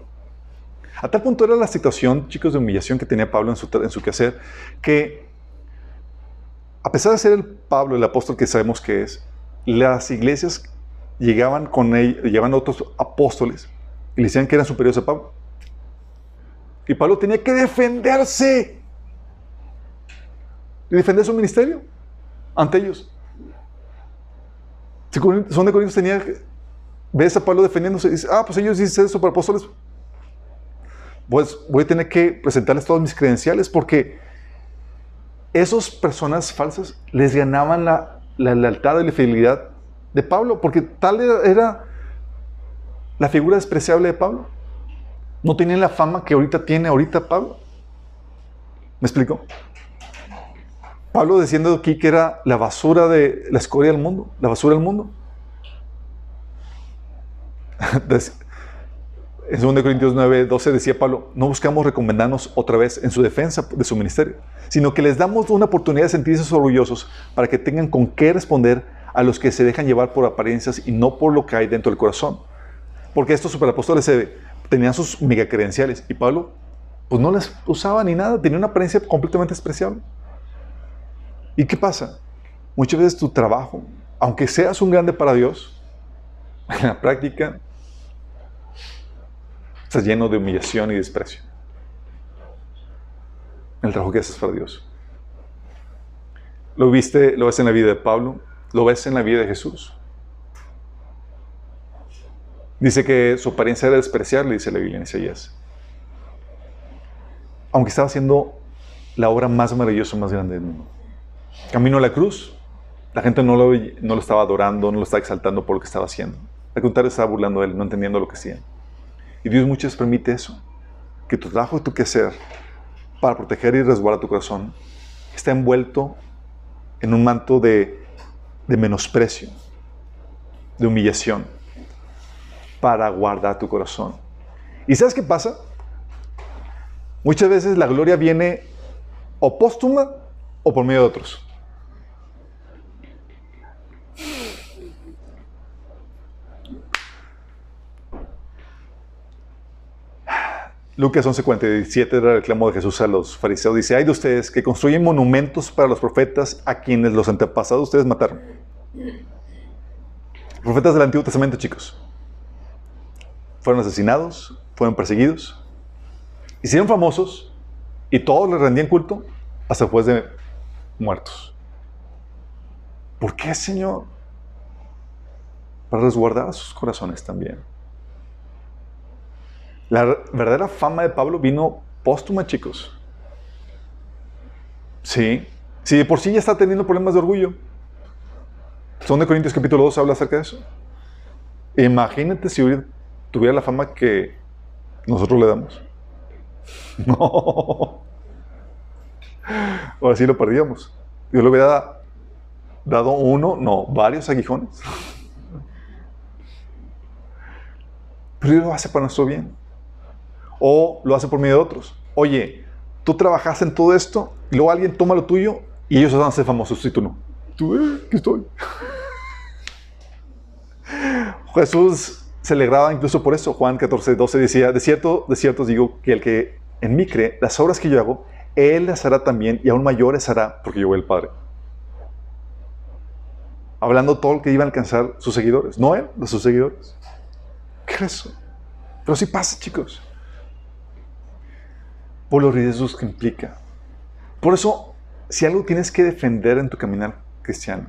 [SPEAKER 1] A tal punto era la situación, chicos, de humillación que tenía Pablo en su, en su quehacer, que a pesar de ser el Pablo, el apóstol que sabemos que es, las iglesias llegaban con él, llegaban otros apóstoles y le decían que eran superiores a Pablo. Y Pablo tenía que defenderse y defender su ministerio ante ellos. Son de Corintios tenía ves a Pablo defendiéndose y dice, ah, pues ellos dicen eso para apóstoles. Pues voy a tener que presentarles todas mis credenciales porque esas personas falsas les ganaban la, lealtad y la fidelidad de Pablo, porque tal era, la figura despreciable de Pablo. No tenían la fama que ahorita tiene ahorita Pablo. ¿Me explico? Pablo diciendo aquí que era la basura de la escoria del mundo, la basura del mundo en 2 Corintios 9, 12 decía Pablo, no buscamos recomendarnos otra vez en su defensa de su ministerio, sino que les damos una oportunidad de sentirse orgullosos para que tengan con qué responder a los que se dejan llevar por apariencias y no por lo que hay dentro del corazón. Porque estos superapóstoles tenían sus mega credenciales y Pablo pues no les usaba ni nada, tenía una apariencia completamente despreciable. ¿Y qué pasa? Muchas veces tu trabajo, aunque seas un grande para Dios, en la práctica Estás lleno de humillación y desprecio. El trabajo que haces para Dios. Lo viste, lo ves en la vida de Pablo, lo ves en la vida de Jesús. Dice que su apariencia era despreciable, dice la Biblia en Isaías. Aunque estaba haciendo la obra más maravillosa, más grande del mundo. Camino a la cruz, la gente no lo, no lo estaba adorando, no lo estaba exaltando por lo que estaba haciendo. Al contrario, estaba burlando de él, no entendiendo lo que hacía. Y Dios muchas permite eso. Que tu trabajo tu quehacer para proteger y resguardar tu corazón está envuelto en un manto de, de menosprecio, de humillación, para guardar tu corazón. ¿Y sabes qué pasa? Muchas veces la gloria viene o póstuma o por medio de otros. Lucas 11:47 era el reclamo de Jesús a los fariseos. Dice, hay de ustedes que construyen monumentos para los profetas a quienes los antepasados ustedes mataron. profetas del Antiguo Testamento, chicos. Fueron asesinados, fueron perseguidos, hicieron famosos y todos les rendían culto hasta después de muertos. ¿Por qué, Señor? Para resguardar sus corazones también. La verdadera fama de Pablo vino póstuma, chicos. Sí. Si de por sí ya está teniendo problemas de orgullo. Son de Corintios capítulo 2 habla acerca de eso. Imagínate si tuviera la fama que nosotros le damos. No. Ahora sí lo perdíamos. Yo le hubiera dado uno, no, varios aguijones. Pero Dios lo hace para nuestro bien o lo hace por medio de otros. Oye, tú trabajaste en todo esto y luego alguien toma lo tuyo y ellos van a ser famosos y tú no. Tú, eh, ¿qué estoy? Jesús se alegraba incluso por eso. Juan 14, 12 decía, de cierto, de cierto digo que el que en mí cree, las obras que yo hago, él las hará también y aún mayores hará porque yo voy al Padre. Hablando todo lo que iban a alcanzar sus seguidores. No él, de sus seguidores. ¿Qué es eso? Pero sí pasa, chicos por los riesgos que implica. Por eso, si algo tienes que defender en tu caminar cristiano,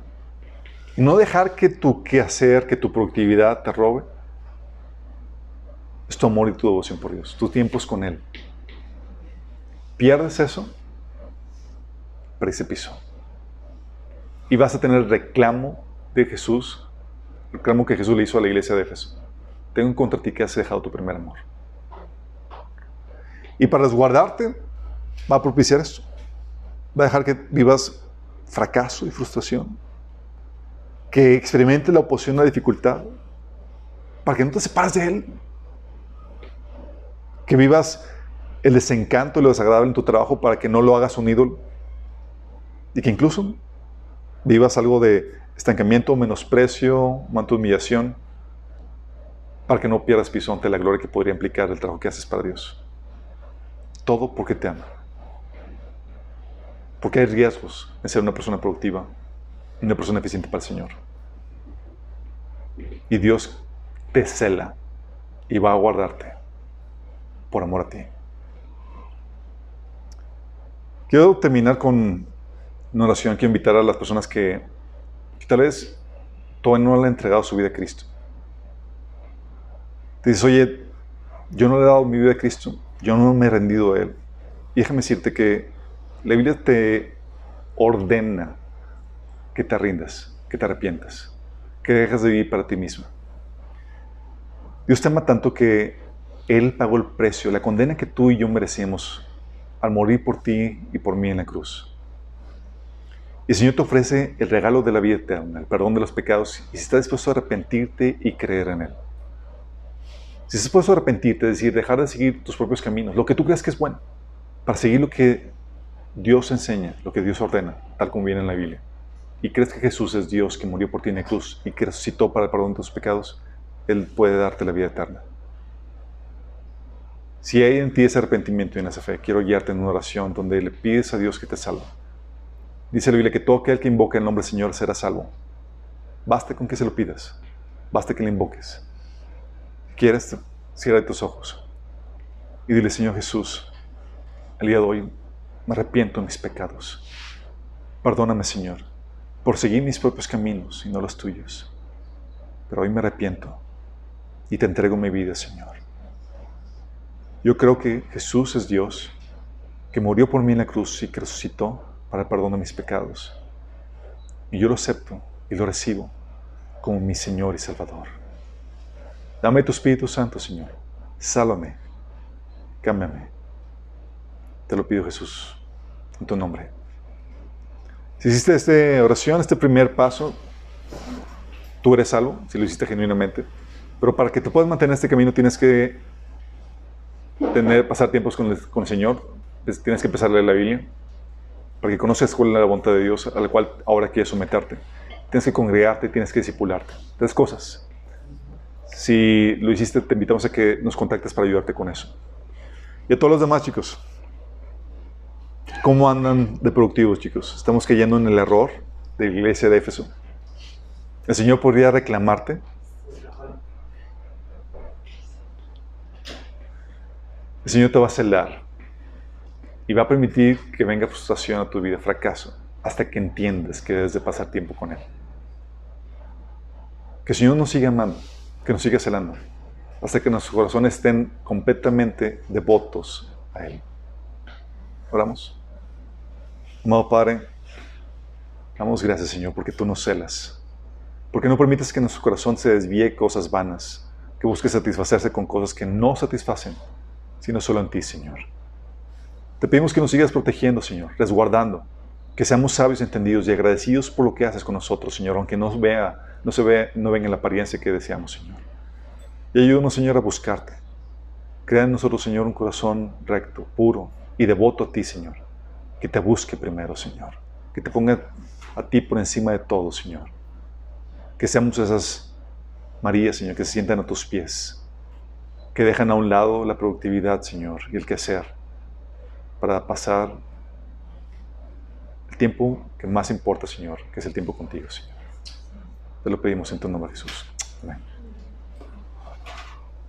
[SPEAKER 1] y no dejar que tu quehacer, que tu productividad te robe, es tu amor y tu devoción por Dios, tus tiempos con Él. Pierdes eso, precipicio. Y vas a tener reclamo de Jesús, reclamo que Jesús le hizo a la iglesia de Éfeso. Tengo en contra ti que has dejado tu primer amor. Y para resguardarte, va a propiciar esto. Va a dejar que vivas fracaso y frustración. Que experimentes la oposición, la dificultad. Para que no te separes de Él. Que vivas el desencanto y lo desagradable en tu trabajo para que no lo hagas un ídolo. Y que incluso vivas algo de estancamiento, menosprecio, manto humillación, para que no pierdas piso ante la gloria que podría implicar el trabajo que haces para Dios. Todo porque te ama. Porque hay riesgos en ser una persona productiva y una persona eficiente para el Señor. Y Dios te cela y va a guardarte por amor a ti. Quiero terminar con una oración. Quiero invitar a las personas que, tal vez todavía no le han entregado su vida a Cristo. Te dices, oye, yo no le he dado mi vida a Cristo. Yo no me he rendido a Él. Y déjame decirte que la Biblia te ordena que te rindas, que te arrepientas, que dejes de vivir para ti mismo. Dios te ama tanto que Él pagó el precio, la condena que tú y yo merecemos al morir por ti y por mí en la cruz. Y el Señor te ofrece el regalo de la vida eterna, el perdón de los pecados, y si estás dispuesto a arrepentirte y creer en Él. Si estás dispuesto a arrepentirte, es decir, dejar de seguir tus propios caminos, lo que tú crees que es bueno, para seguir lo que Dios enseña, lo que Dios ordena, tal como viene en la Biblia, y crees que Jesús es Dios que murió por ti en la cruz y que resucitó para el perdón de tus pecados, Él puede darte la vida eterna. Si hay en ti ese arrepentimiento y en esa fe, quiero guiarte en una oración donde le pides a Dios que te salve. Dice la Biblia que todo aquel que invoque el nombre del Señor será salvo. Basta con que se lo pidas. Basta que le invoques quieres, cierra tus ojos y dile, Señor Jesús, el día de hoy me arrepiento de mis pecados. Perdóname, Señor, por seguir mis propios caminos y no los tuyos. Pero hoy me arrepiento y te entrego mi vida, Señor. Yo creo que Jesús es Dios, que murió por mí en la cruz y que resucitó para el perdón de mis pecados. Y yo lo acepto y lo recibo como mi Señor y Salvador. Dame tu Espíritu Santo, Señor. Sálvame. Cámbiame. Te lo pido, Jesús, en tu nombre. Si hiciste esta oración, este primer paso, tú eres salvo, si lo hiciste genuinamente. Pero para que te puedas mantener en este camino, tienes que tener, pasar tiempos con el, Señor. Tienes que empezar a leer la Biblia. Para que conozcas cuál es la voluntad de Dios a la cual ahora quieres someterte. Tienes que congregarte, tienes que discipularte. Tres cosas. Si lo hiciste, te invitamos a que nos contactes para ayudarte con eso. Y a todos los demás, chicos. ¿Cómo andan de productivos, chicos? Estamos cayendo en el error de la iglesia de Éfeso. El Señor podría reclamarte. El Señor te va a celar y va a permitir que venga frustración a tu vida, fracaso, hasta que entiendas que debes de pasar tiempo con Él. Que el Señor nos siga amando, que nos siga celando, hasta que nuestros corazones estén completamente devotos a Él. Oramos. Amado Padre, damos gracias, Señor, porque tú nos celas. Porque no permites que nuestro corazón se desvíe cosas vanas, que busque satisfacerse con cosas que no satisfacen, sino solo en ti, Señor. Te pedimos que nos sigas protegiendo, Señor, resguardando, que seamos sabios, entendidos y agradecidos por lo que haces con nosotros, Señor, aunque no, vea, no se ve, no venga en la apariencia que deseamos, Señor. Y ayúdanos, Señor, a buscarte. Crea en nosotros, Señor, un corazón recto, puro y devoto a ti, Señor que te busque primero, Señor. Que te ponga a ti por encima de todo, Señor. Que seamos esas Marías, Señor, que se sientan a tus pies. Que dejan a un lado la productividad, Señor, y el quehacer para pasar el tiempo que más importa, Señor, que es el tiempo contigo, Señor. Te lo pedimos en tu nombre, Jesús. Amén.